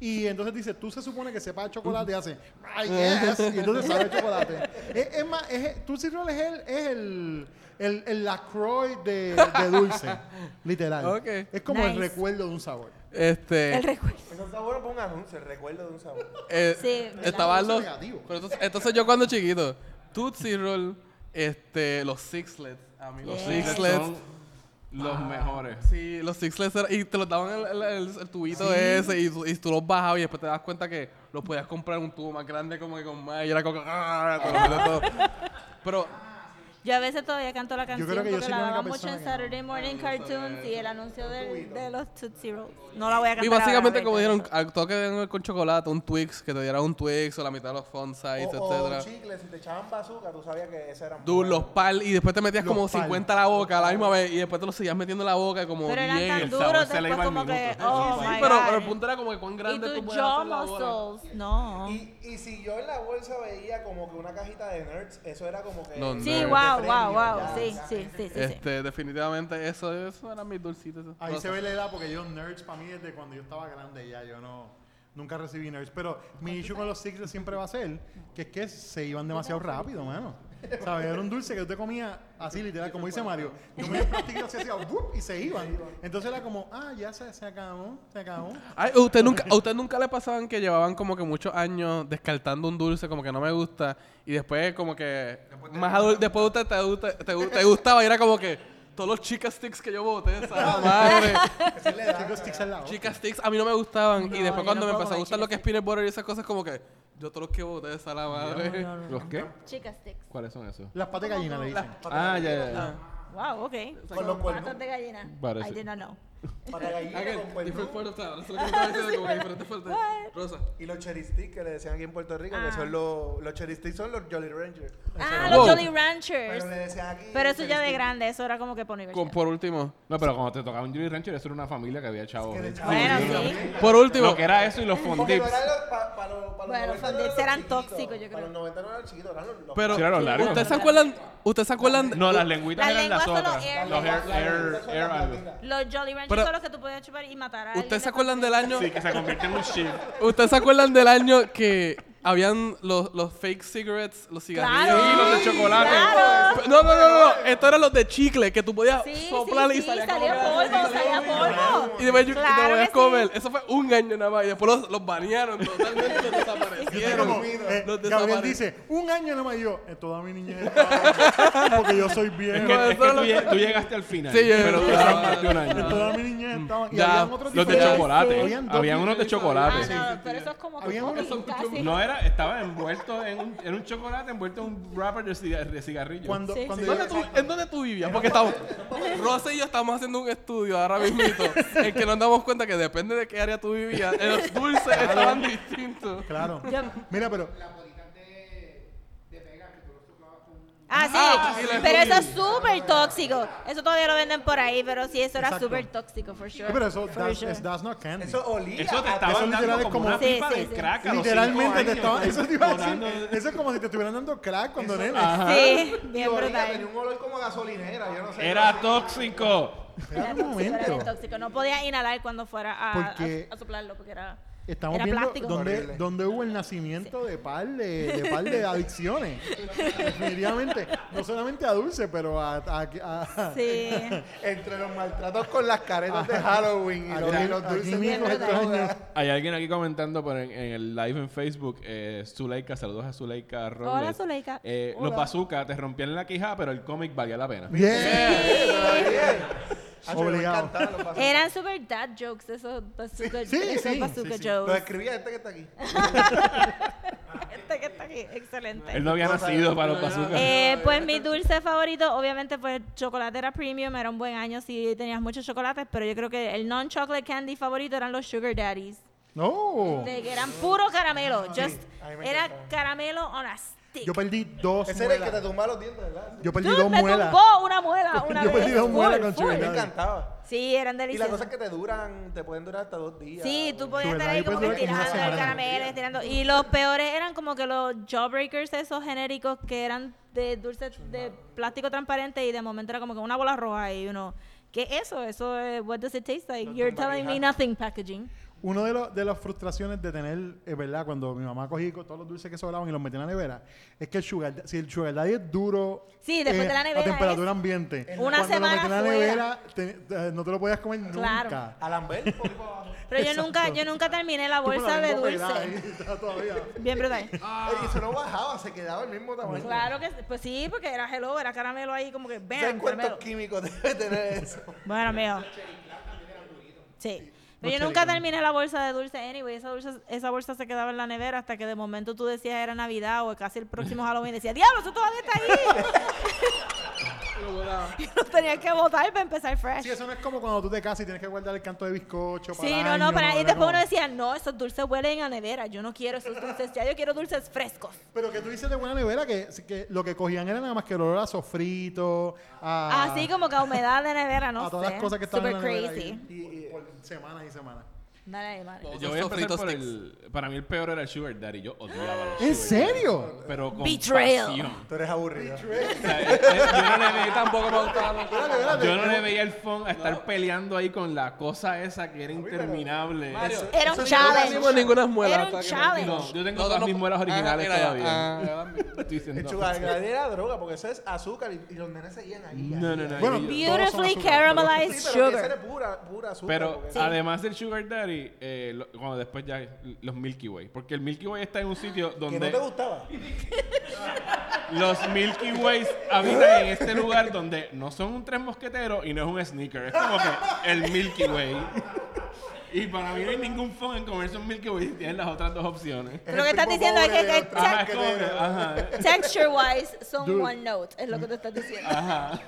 Y entonces dice, tú se supone que sepa chocolate y hace, ¡ay, yes! Y entonces sabe chocolate. es, es más, es, Tootsie Roll es el, es el, el, el LaCroix de, de dulce, literal. Ok. Es como el Nice. recuerdo de un sabor. Este... El recuerdo. Eso está bueno para un anuncio, el recuerdo de un sabor. Eh, Sí, ¿verdad? los. Negativo. pero entonces, entonces yo cuando chiquito, Tootsie Roll, este, los Sixlets, a mí los Yeah. Sixlets. Los mejores. Sí, los Sixlets era- y te los daban el, el- el- el tubito ese y, y tú los bajabas y después te das cuenta que los podías comprar un tubo más grande como que con más y era como que ¡ah! todo. Pero Yo a veces todavía canto la canción creo que yo porque soy la daban mucho en no. Saturday Morning Cartoons y el anuncio del- de, los Tootsie Rolls. No la voy a cantar y básicamente ahora, como dijeron, al toque de- con chocolate, un Twix, que te dieran un Twix o la mitad de los font size, O, o etcétera. chicles, si te echaban bazooka, tú sabías que ese era Dude, los pal y después te metías Los como pal. 50 a la boca a la misma vez y después te los seguías metiendo en la boca como Pero eran 10. tan el duros sabor se le después iba al como que, oh Sí, sí. my pero, God. pero el punto era como que cuán grande tú tus puedes jaw hacer la bola. muscles, no. Y, y si yo en la bolsa veía como que una cajita de nerds, eso era como que... Los Sí, wow, de wow, premio, wow. ya, Sí, ya. sí, sí, sí. sí. Este, definitivamente eso, eso eran mis dulcitos. Ahí se ve la edad porque yo nerds para mí desde cuando yo estaba grande ya, yo no nunca recibí nerds, pero mi issue con los Sixers siempre va a ser que es que se iban demasiado rápido, mano. ¿Sabes? Era un dulce que usted comía así literal, como dice Mario. Comía el plastiquito así, hacía ¡wup! y se iban. Entonces era como, ah, ya se, se acabó, se acabó. Ay, ¿usted nunca, ¿A usted nunca le pasaban que llevaban como que muchos años descartando un dulce como que no me gusta y después como que más adulto, después usted te, gusta- te, gu- te gustaba y era como que todos los chica sticks que yo boté, esa madre. Chicos, sticks al lado. Chica sticks a mí no me gustaban No, y después yo cuando no me puedo empezó a comer gustar lo que es peanut butter y esas cosas como que yo todos los que boté esa la madre. ¿Los qué? Chica sticks. ¿Cuáles son esos? Las patas de gallina le dicen. Ah, ya, ya, ya. Wow, ok. Con los cuernos. Patas de gallina. Parece. I did not know. Para gallina con cuerno. different part of town. Eso es lo que me estaba diciendo, como que diferentes partes. Rosa. Y los cherry sticks que le decían aquí en Puerto Rico, Ah. que son los... Los son los Jolly Ranchers. Ah, Wow. los Jolly Pero Ranchers. le decían aquí... Pero eso ya de grande, eso era como que por Con, universidad. por último. No, pero cuando te tocaba un Jolly Rancher, eso era una familia que había chavo. Bueno, Sí. Por último. Lo que era eso y los Porque fondips. eran los... pa- pa los- pa los Bueno, 90 no fondips los eran chiquitos. tóxicos, yo Para creo. los 90 no eran chiquitos, eran los... los Pero, Sí, eran los largos. ¿ustedes se acuerdan? ¿Ustedes se acuerdan? de- No, las lengüitas Las eran las lenguas son los otras. air Los air, La- air, la- air la- algo. Los Jolly Ranchers Pero- que tú chupar y matar a alguien. ¿Ustedes se acuerdan del año? Sí, que se convirtió en un chip. ¿Ustedes se acuerdan del año que habían los, los fake cigarettes, los cigarrillos? Claro. Sí, los de chocolate. Claro. No, no, no, no. Estos eran los de chicle que tú podías Sí, soplar sí, y sí, salía, salía polvo, salía polvo. Y después yo- Claro te lo voy a que comer. sí. Eso fue un año nada más. Y después los, los banearon totalmente, los Yo desaparecieron. como, eh, los Gabriel dice, un año nada más y yo, eh, toda mi niñez estaba porque yo soy Es viejo. que, es que tú, tú llegaste al final. Sí, pero duraron más de un año. Toda mi niñez estaba. Y Ya, habían otros Los de chocolate. Habían unos de chocolate. Ah, no, pero eso es como. No era, estaba envuelto en un, en un chocolate, envuelto en un wrapper de, ciga- de cigarrillo. Cuando, Sí, cuando sí. yo- ¿Dónde tú- ¿En dónde tú vivías? Porque estamos, Rosa y yo estamos haciendo un estudio ahora mismito en que nos damos cuenta que depende de qué área tú vivías, eh, los dulces estaban distintos. Claro. Yo- Mira, pero Ah, sí, Ah, y la pero eso es súper tóxico. Eso todavía lo venden por ahí, pero sí, eso era súper tóxico, for sure. Sí, pero eso For that's, sure. that's not candy. Eso olía. Eso te a- estaban eso dando como, como- una Sí, pipa sí, de sí. crack a Literalmente cinco te años. estaban, eso te iba a decir. Eso es como si te estuvieran dando crack cuando nene. Sí, y bien olía, brutal. Tenía un olor como gasolinera, yo no sé. Era tóxico. Era tóxico, era tóxico. No podía inhalar cuando fuera a, Porque- a, a soplarlo porque era, Estamos era viendo plástico. dónde, Horrible. dónde hubo el nacimiento de par de, de par de adicciones. Definitivamente. No solamente a dulce, pero a, a, a- Sí. Entre los maltratos con las caretas de Halloween y Aquí- los, y los aquí dulces mismo de estos droga. años. Hay alguien aquí comentando por en, en el live en Facebook, eh, Zuleika, saludos a Zuleika Robles. Hola, Zuleika. Eh, los bazookas te rompían la quijada, pero el cómic valía la pena. Bien. Eh, pero bien. Ah, me Obligado. los bazookas. Eran super dad jokes, esos bazooka, Sí, esos sí, bazooka sí, sí. Lo jokes. escribía este que está aquí. Este que está aquí, excelente. Él no había nacido para los bazookas. Eh, pues mi dulce favorito, obviamente, pues chocolate era premium, era un buen año si tenías muchos chocolates, pero yo creo que el non-chocolate candy favorito eran los sugar daddies, No. de que eran puro caramelo, just a mí me era caramelo on a stick. Yo perdí dos Ese era el que te tumbaba los dientes, ¿verdad? Yo perdí Dude, dos me muelas. tumbó una muela una Yo vez. perdí dos full, muelas con full. Me encantaba. Sí, eran Y la deliciosos. cosa es que te duran, te pueden durar hasta dos días. Sí, tú podías estar ahí como que una tirando el semana. caramelo, estirando. Y los peores eran como que los jawbreakers esos genéricos que eran de dulce de plástico transparente y de momento era como que una bola roja y uno, ¿qué es eso? Eso es, what does it taste like? You're telling me nothing packaging. Uno de, los de las frustraciones de tener, es verdad, cuando mi mamá cogía todos los dulces que sobraban y los metía en la nevera, es que el sugar, si el sugar daddy es duro Sí, después de la nevera a temperatura es ambiente, una cuando semana lo metías en la fuera. nevera, te- te- no te lo podías comer Claro. nunca. A Lambert, por ahí para abajo. Pero yo nunca, yo nunca terminé la bolsa de dulce. ahí, está todavía. Bien brutal. Y eso no bajaba, se quedaba el mismo tamaño. Claro que sí, pues sí, porque era hello, era caramelo ahí como que ¿Sabes vean cuántos químicos debe tener eso? Bueno, mío. Sí. Pero yo nunca terminé la bolsa de dulce anyway. Esa bolsa, esa bolsa se quedaba en la nevera hasta que de momento tú decías era Navidad o casi el próximo Halloween. y Decía, diablo, eso todavía está ahí. y lo tenías que botar para empezar fresh. Sí, eso no es como cuando tú te casas y tienes que guardar el canto de bizcocho para Sí, el no, no, para, y Era después como- uno decía, no, esos dulces huelen a nevera. Yo no quiero esos dulces, ya yo quiero dulces frescos. Pero que tú dices de buena nevera que, que lo que cogían era nada más que el olor a sofrito, a, Así como que a humedad de nevera, no a todas sé. las cosas que estaban Super en la nevera crazy. ahí, y- y por semanas y semanas. Dale Yo voy a empezar sofritos por sticks. el... Para mí el peor era el Sugar Daddy. Yo odiaba los ¿En Sugar Daddy. serio? Pero con Betrayal. pasión. Tú eres aburrido. O sea, eh, eh, yo no le veía Tampoco me gustaba. Yo no le veía el fun a estar peleando ahí con la cosa esa que era interminable. Mario, Era un challenge. Ninguna muela. Era un hasta que no- challenge. No, yo tengo No, todas no, mis muelas ah, originales mira, todavía. ah, Estoy diciendo. El sugar daddy era droga, porque eso es azúcar y, y los nenes seguían ahí. No, no, no. Bueno, yo- Todos son Beautifully azúcar, caramelized Sí, pero que sugar. era pura, pura azúcar. Pero porque- además del Sugar Daddy, eh, lo- cuando después ya los Milky Way. Porque el Milky Way está en un sitio que donde no te gustaba. los Milky Ways habitan en este lugar donde no son un tres mosqueteros y no es un sneaker. Es como que el Milky Way. Y para mí no hay ningún fun en comerse un Milky Way si tienes las otras dos opciones. Pero lo que estás diciendo es que, texture wise son Dude. one note, es lo que tú estás diciendo. ajá.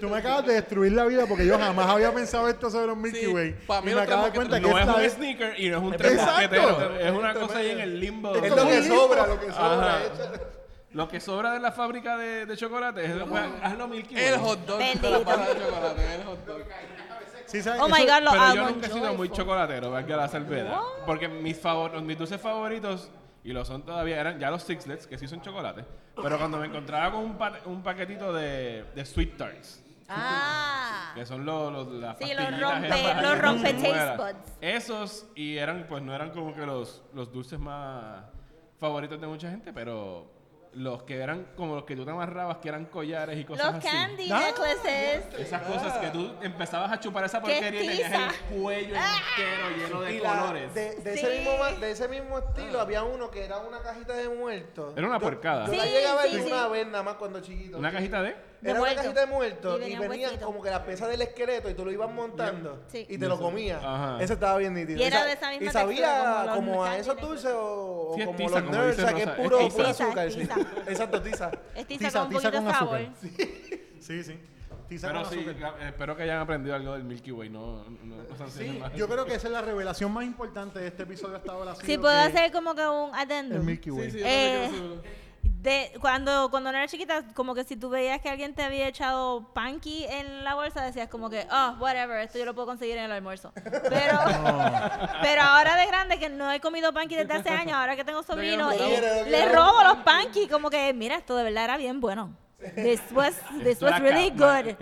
Tú me acabas de destruir la vida porque yo jamás había pensado esto sobre los Milky Sí, Way. pa' mí y me acabo de cuenta que No es un es... sneaker y no es un tres Exacto. Es una cosa ahí en el limbo. Es lo que sobra, lo que sobra. Lo que sobra de la fábrica de, de chocolate es pues, hazlo Milky Way. El hot dog de la de chocolate. El hot dog. Sí, ¿sabes? Oh my Eso- god, los Pero yo almond nunca he sido muy chocolatero, valga la salvedad. Porque mis, favor mis dulces favoritos, y lo son todavía, eran ya los Sixlets, que sí son chocolates. Pero cuando me encontraba con un, pa- un paquetito de, de Sweet Tarts, Ah. que son los, los las Sí, los pastillitas rompe- esas los rompe taste buds. Esos, y eran, pues no eran como que los, los dulces más favoritos de mucha gente, pero los que eran como los que tú te amarrabas, que eran collares y cosas Los así. candy Ah. necklaces. Esas cosas que tú empezabas a chupar esa ¡Qué porquería y tenías el cuello entero lleno de Y la- colores. de, de Sí. ese mismo, de ese mismo estilo había uno que era una cajita de muertos. Era una Yo- porcada. Yo la Sí, llegué a ver sí, una sí. vez nada más cuando chiquito. ¿Una cajita de? Era una muertos. cajita de muertos Y y, venían huesitos. como que las piezas del esqueleto y tú lo ibas montando Sí. y te lo comías. Ajá. Ese estaba bien nítido. Y era de esa misma Y sabía textura como como, los a candy esos necklaces. dulces o, o Sí, es como tiza, los como nerds, dice o sea, que es Rosa, es puro, tiza. puro azúcar. es sí. tiza. Exacto, tiza. Es tiza Tiza, con un tiza poquito con sabor. azúcar. Sí, sí. Tiza Pero con sí, azúcar. eh, espero que hayan aprendido algo del Milky Way, no, no, no sancionen Sí, más. yo creo que esa es la revelación más importante de este episodio hasta ahora. ha Si sido puedo que hacer como que un El. Milky Way. Sí, sí, Eh, también quiero De, cuando, cuando no era chiquita, como que si tú veías que alguien te había echado panky en la bolsa, decías como que, oh, whatever, esto yo lo puedo conseguir en el almuerzo. Pero, pero ahora de grande, que no he comido panky desde hace años, ahora que tengo sobrinos, le robo los panky, como que, mira, esto de verdad era bien bueno. This was, this was really good.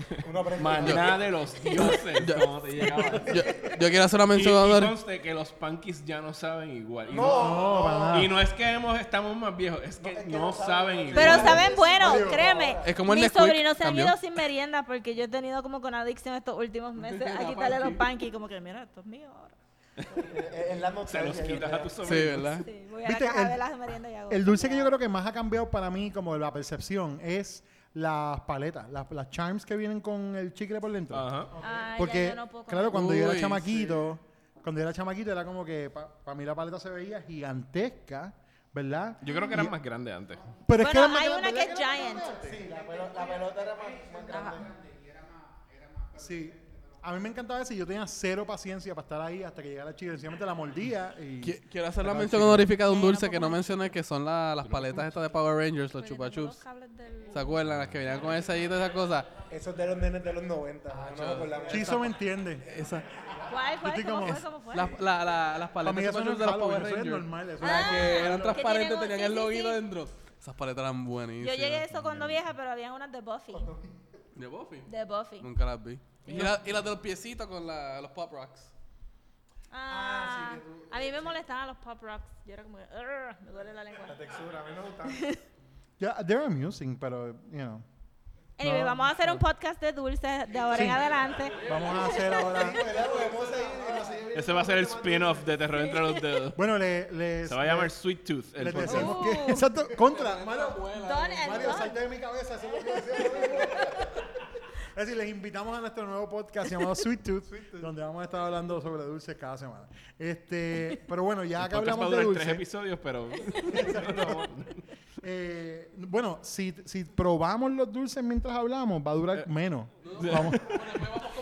Maná de los dioses, como te llegaba. Yo, yo quiero hacer una Y, mención y honorífica. conste que los punkies ya no saben igual. Y No, y no es que hemos, estamos más viejos, es que no, saben igual. Pero saben bueno, créeme. Es como el Mis Nesquik, sobrinos se han cambió. ido sin merienda porque yo he tenido como con adicción estos últimos meses a quitarle los panky, como que, mira, esto es mío ahora. Es la Se los nostalgia, yo quitas creo. a tus Sí, sobrinos. ¿verdad? Sí, voy a la ¿Viste? caja El- de las meriendas y hago. El dulce que yo creo que más ha cambiado para mí, como la percepción, es las paletas, las, las charms que vienen con el chicle por dentro. Ajá. Ay, ya Porque, yo no puedo comer. claro, cuando yo era Uy, chamaquito, cuando yo era chamaquito era como que para mí la paleta se veía gigantesca, ¿verdad? Yo creo que eran más grandes antes. Pero es que Bueno, eran más hay grandes, una ¿verdad que es eran giant. grandes? Sí, la, pelo- la pelota era más, más grande. Sí. A mí me encantaba eso y yo tenía cero paciencia para estar ahí hasta que llegara el chicle. Sencillamente la mordía y... Qui- Quiero hacer la mención honorífica de un dulce que no mencioné, que son la- las paletas estas de Power Rangers, los Chupa Chups. ¿Se acuerdan? Las que venían con el sellito y esas cosas. Esos de los nenes de los 90. no me acordaba. Chizo me entiende. Esa, ¿Cuál? ¿Cuál? ¿Cómo como- fue? ¿Cómo fue? las, la, la- las Para mí paletas eso Chupa no es Chups de los Halloween, Power eso es Rangers. normal. eso Las es- que eran que transparentes, tienen un- tenían sí, el sí, loguito sí. dentro. Esas paletas eran Yo buenísimas. llegué a eso cuando vieja, pero habían unas de Buffy. ¿De Buffy? De Buffy. Nunca las vi. Y, la- y las de los piecitos con la- los Pop Rocks. Ah, Ah, sí, que tú- a mí me molestaban los pop rocks. Yo era como, que, me duele la lengua. La textura, a mí me gustaba. Yeah, they're amusing, pero, you know. Anyway, No, vamos a hacer un podcast de dulces de ahora en adelante. Vamos a hacer ahora... Sigue viendo Ese va a ser el spin-off de Terror entre los dedos. Bueno, le, les... Se va a llamar Sweet Tooth. el Les decimos Uh. que... Exacto, contra. And Mario, salte de mi cabeza. Es decir, les invitamos a nuestro nuevo podcast llamado Sweet Tooth, donde vamos a estar hablando sobre dulces cada semana. Este, pero bueno, ya que podcast va a hablamos de durar tres dulces, episodios, pero eh, bueno, si, si probamos los dulces mientras hablamos, va a durar menos. Vamos.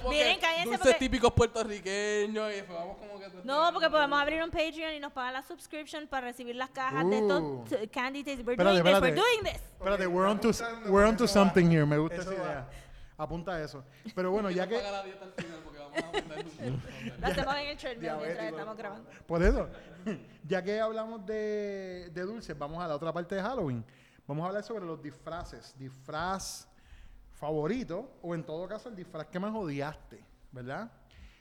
Miren, cállense Dulces porque- típicos puertorriqueños y después vamos como que... No, porque podemos abrir un Patreon y nos pagan la subscription para recibir las cajas de Uh. estos t- candy taste. We're Espérate, doing this, espérate. we're doing this. Espérate, we're on to, we're on to something here. Me gusta esa idea. Apunta eso. Pero bueno, ya que... La dieta al final porque vamos a Lo hacemos en el treadmill mientras estamos grabando. Por eso, ya que hablamos de, de dulces, vamos a la otra parte de Halloween. Vamos a hablar sobre los disfraces. Disfraz favorito o en todo caso el disfraz que más odiaste, ¿verdad?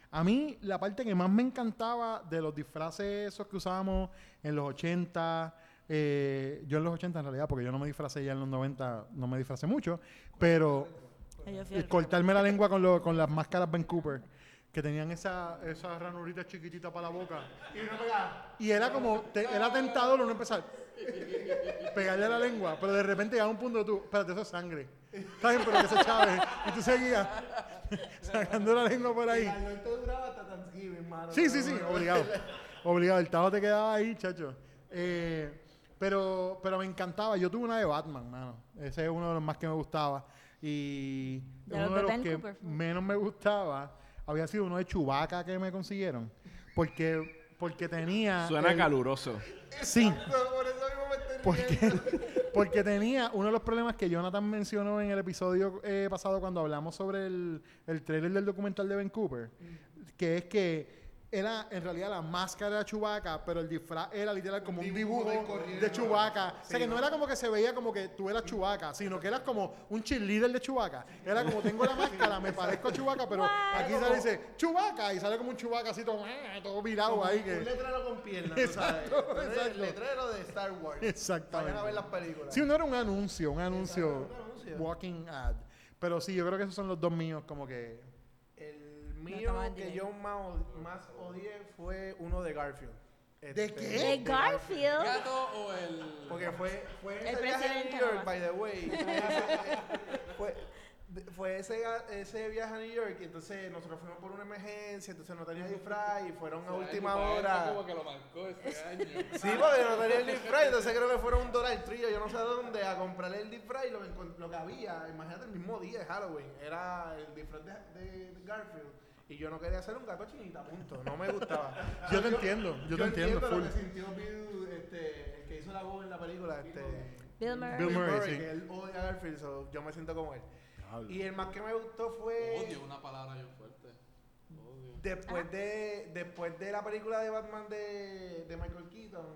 A mí la parte que más me encantaba de los disfraces esos que usábamos en los 80, eh, yo en los 80 en realidad, porque yo no me disfracé ya en los 90, no me disfracé mucho, pero y cortarme la lengua con, lo- con las máscaras Ben Cooper, que tenían esa, esas ranuritas chiquititas para la boca. Y no pegaba. Y era como, te- era tentador uno empezar pegarle a la lengua, pero de repente llegaba un punto tú, espérate, eso es sangre. Está bien, pero que se chave. Y tú seguías sacando la lengua por ahí. Sí, sí, sí, obligado. Obligado, el tajo te quedaba ahí, chacho. Eh, pero, pero me encantaba. Yo tuve una de Batman, mano. Ese es uno de los más que me gustaba. Y De uno los de los que Cooper. menos me gustaba había sido uno de Chewbacca que me consiguieron. Porque, porque tenía. suena el- caluroso. Sí, Por eso mismo me estoy porque, porque tenía uno de los problemas que Jonathan mencionó en el episodio eh, pasado cuando hablamos sobre el, el trailer del documental de Ben Cooper, que es que era en realidad la máscara de Chewbacca, pero el disfraz era literal como un dibujo corrido. de Chewbacca. o sea que no ¿no? era como que se veía como que tú eras Chewbacca, sino que eras como un cheerleader de Chewbacca. Era como tengo la máscara, me parezco a Chewbacca, pero aquí sale dice Chewbacca y sale como un Chewbacca así todo, eh, todo virado ahí. Un Que... letrero con piernas, sabes. Exacto, Tú eres exacto. El letrero de Star Wars. Exactamente. Vayan a ver las películas. Sí, no era un anuncio, un anuncio, un anuncio. walking ad. Pero sí, yo creo que esos son los dos míos, como que. El mío que yo más, od- más odié fue uno de Garfield. Este, qué? De Garfield. ¿Gato o el...? Porque fue, fue El ese viaje a New York, by the way. fue, fue ese, ese viaje a New York y entonces nosotros fuimos por una emergencia, entonces no tenía disfraz y fueron a última hora. Como que lo marcó ese año. Sí, porque no tenía el disfraz, entonces creo que fueron un Dollar Tree, o yo no sé dónde, a comprarle el disfraz y lo, lo que había, imagínate el mismo día de Halloween, era el disfraz de, de Garfield. Y yo no quería hacer un gato chinita, punto. No me gustaba. Yo te entiendo, yo te entiendo, lo full. que sintió Bill, este, el que hizo la voz en la película, este, Bill Murray. Bill Murray, sí. que él odia a Garfield, so yo me siento como él. Y el más que me gustó fue Odio una palabra bien fuerte. Odio. después de después de la película de Batman de, de Michael Keaton,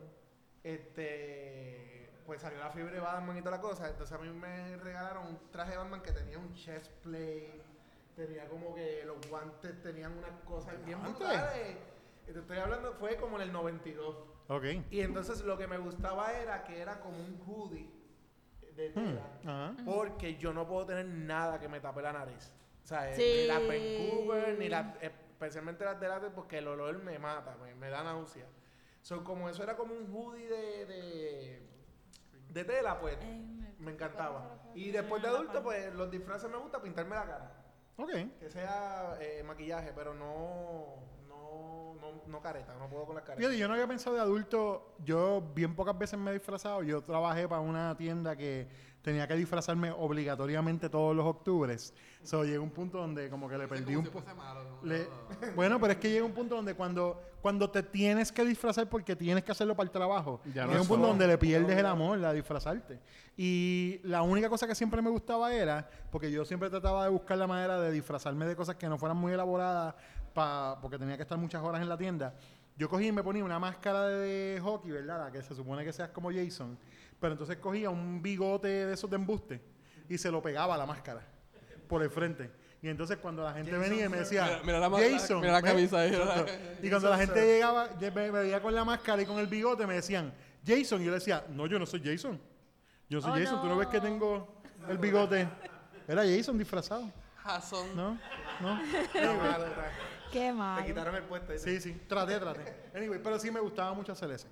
este pues salió la fiebre de Batman y toda la cosa, entonces a mí me regalaron un traje de Batman que tenía un chest plate, tenía como que los guantes tenían unas cosas bien brutales. Y te estoy hablando, fue como en el 92. Ok. Y entonces lo que me gustaba era que era como un hoodie de Hmm, tela. Porque yo no puedo tener nada que me tape la nariz. O sea, eh, Sí. ni las Vancouver, ni las, especialmente las de látex, porque el olor me mata, me, me da náusea. So, como eso era como un hoodie de, de, de tela, pues Ay, me- me encantaba. Y después de adulto, pues los disfraces me gusta pintarme la cara. Ok. Que sea eh, maquillaje, pero no, no, no, no careta, no puedo con las caretas. Fíjate, yo no había pensado de adulto. Yo bien pocas veces me he disfrazado. Yo trabajé para una tienda que tenía que disfrazarme obligatoriamente todos los octubres. So, llega un punto donde como que le perdí un poco. Le- bueno, pero es que llega un punto donde cuando, cuando te tienes que disfrazar porque tienes que hacerlo para el trabajo, Ya no llega un es punto donde le pierdes el amor a disfrazarte. Y la única cosa que siempre me gustaba era, porque yo siempre trataba de buscar la manera de disfrazarme de cosas que no fueran muy elaboradas, pa- porque tenía que estar muchas horas en la tienda. Yo cogí y me ponía una máscara de hockey, ¿verdad? La que se supone que seas como Jason. Pero entonces cogía un bigote de esos de embuste y se lo pegaba a la máscara por el frente. Y entonces cuando la gente venía y me decía, Mira- mira la la- Jason, mira la camisa ahí, Exacto. ¿verdad? Y cuando la gente llegaba, me me veía con la máscara y con el bigote, me decían, Jason. Y yo le decía, no, yo no soy Jason. Yo no soy Oh, Jason. ¿Tú no ves que no. tengo el bigote? Era Jason disfrazado. Jason. ¿No? ¿No? Qué Qué Te mal. quitaron el puesto. Sí, sí. Traté, traté. Anyway, pero sí me gustaba mucho hacer ese.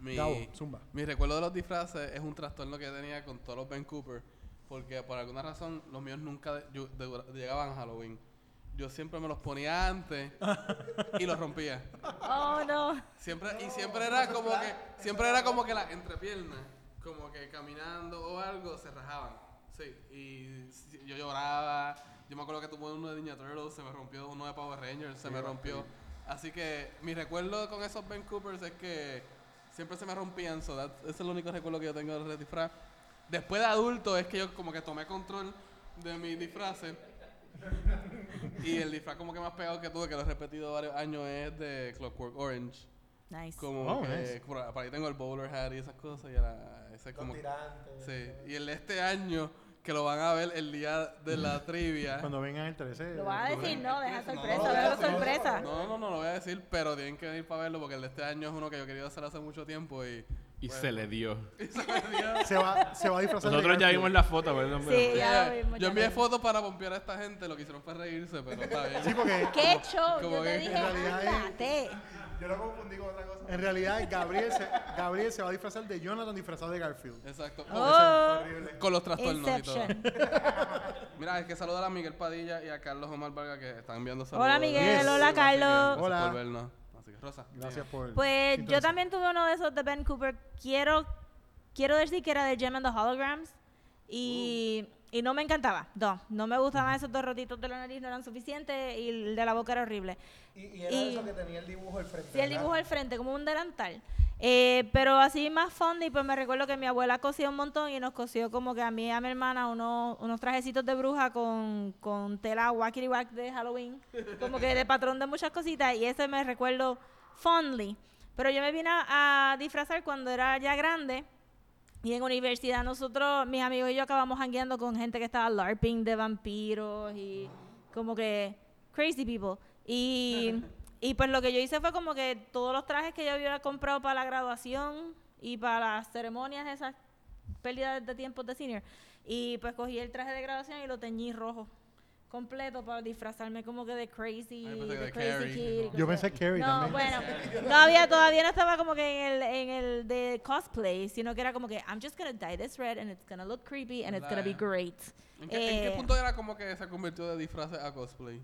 Mi, Gabo, zumba. mi recuerdo de los disfraces es un trastorno que tenía con todos los Ben Cooper. Porque por alguna razón los míos nunca de- yo- de- llegaban a Halloween. Yo siempre me los ponía antes y los rompía. Oh, no. Siempre, y siempre era como que, siempre era como que las entrepiernas, como que caminando o algo, se rajaban. Sí, y yo lloraba. Yo me acuerdo que tuve uno de Ninja Turtles, se me rompió uno de Power Rangers, se me rompió. Así que mi recuerdo con esos Ben Coopers es que siempre se me rompían, so that- ese es el único recuerdo que yo tengo del disfraz. Después de adulto es que yo como que tomé control de mis disfraces. y el disfraz como que más pegado que tuve, que lo he repetido varios años, es de Clockwork Orange. Nice. Como Oh, que nice. por, por ahí tengo el bowler hat y esas cosas y era ese Los como tirantes. sí y el de este año que lo van a ver el día de la trivia Cuando vengan el 13. Lo vas a decir, no, deja sorpresa, no, deja no, sorpresa. no no no lo voy a decir pero tienen que venir para verlo porque el de este año es uno que yo quería hacer hace mucho tiempo y Y se le dio. Se va, se va a disfrazar Nosotros ya vimos la foto, ¿verdad? Sí, ya lo vimos. yo envié fotos para pompear a esta gente lo que hicieron fue reírse pero está bien Sí, porque ¿Qué show? como Yo te que dije, en realidad es- ándate. Yo lo confundí con otra cosa. en realidad Gabriel se, Gabriel se va a disfrazar de Jonathan disfrazado de Garfield. exacto Oh, con los trastornos y todo. Mira, es que saludar a Miguel Padilla y a Carlos Omar Vargas que están enviando saludos. Hola, Miguel. Yes. Hola, Así que Carlos. Gracias Hola. por vernos. Así que, Rosa. Gracias por. Pues yo también tuve uno de esos de Ben Cooper. Quiero, quiero decir que era de Gem and the Holograms. Y, y no me encantaba. No, no me gustaban esos dos rotitos de la nariz, no eran suficientes. Y el de la boca era horrible. Y, y era Y- eso que tenía el dibujo al frente. Sí, el dibujo al frente, como un delantal. Eh, pero así más funny, pues me recuerdo que mi abuela cosía un montón y nos cosió como que a mí y a mi hermana unos, unos trajecitos de bruja con, con tela wackity wack de Halloween, como que de patrón de muchas cositas y ese me recuerdo fondly. Pero yo me vine a, a disfrazar cuando era ya grande y en universidad nosotros, mis amigos y yo acabamos hangueando con gente que estaba LARPing de vampiros y como que crazy people. Y, y pues lo que yo hice fue como que todos los trajes que yo había comprado para la graduación y para las ceremonias esas pérdidas de tiempos de senior. Y pues cogí el traje de graduación y lo teñí rojo completo para disfrazarme como que de crazy, Ay, pensé que de de crazy Carrie. kid. Yo pensé. Carrie No, también. bueno, todavía, todavía no estaba como que en el, en el de cosplay, sino que era como que I'm just gonna dye this red and it's gonna look creepy and it's gonna be great. ¿En qué, en qué Eh, punto era como que se convirtió de disfraz a cosplay?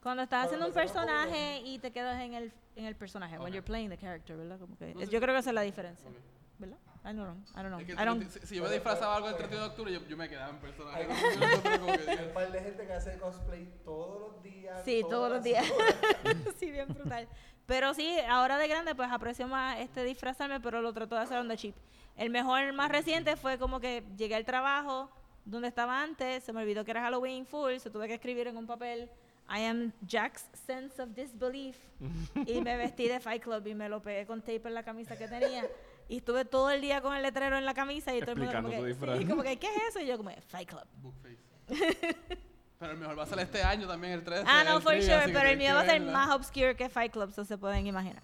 Cuando estás haciendo un personaje y te quedas en el, en el personaje, when Ok. you're playing the character, ¿verdad? Como que, No sé. yo creo que esa es la diferencia, Ok. ¿verdad? I don't know, I don't know. Es que I don't- si, si yo me disfrazaba algo el 31 de octubre, yo, yo me quedaba en personaje. Hay un par de gente que hace cosplay todos los días. Sí, todos los días. sí, bien brutal. Pero sí, ahora de grande, pues aprecio más este disfrazarme, pero lo trato de hacer on the cheap. El mejor, el más reciente fue como que llegué al trabajo donde estaba antes, se me olvidó que era Halloween full, se tuve que escribir en un papel. I am Jack's sense of disbelief. y me vestí de Fight Club y me lo pegué con tape en la camisa que tenía. Y estuve todo el día con el letrero en la camisa y todo el mundo como que, sí, como que, ¿qué es eso? Y yo como, Fight Club. Bookface. Pero el mejor va a ser este año también, el 13. Ah, no, for trivia, sure, pero el mío va a ser verla. más obscure que Fight Club, so se pueden imaginar.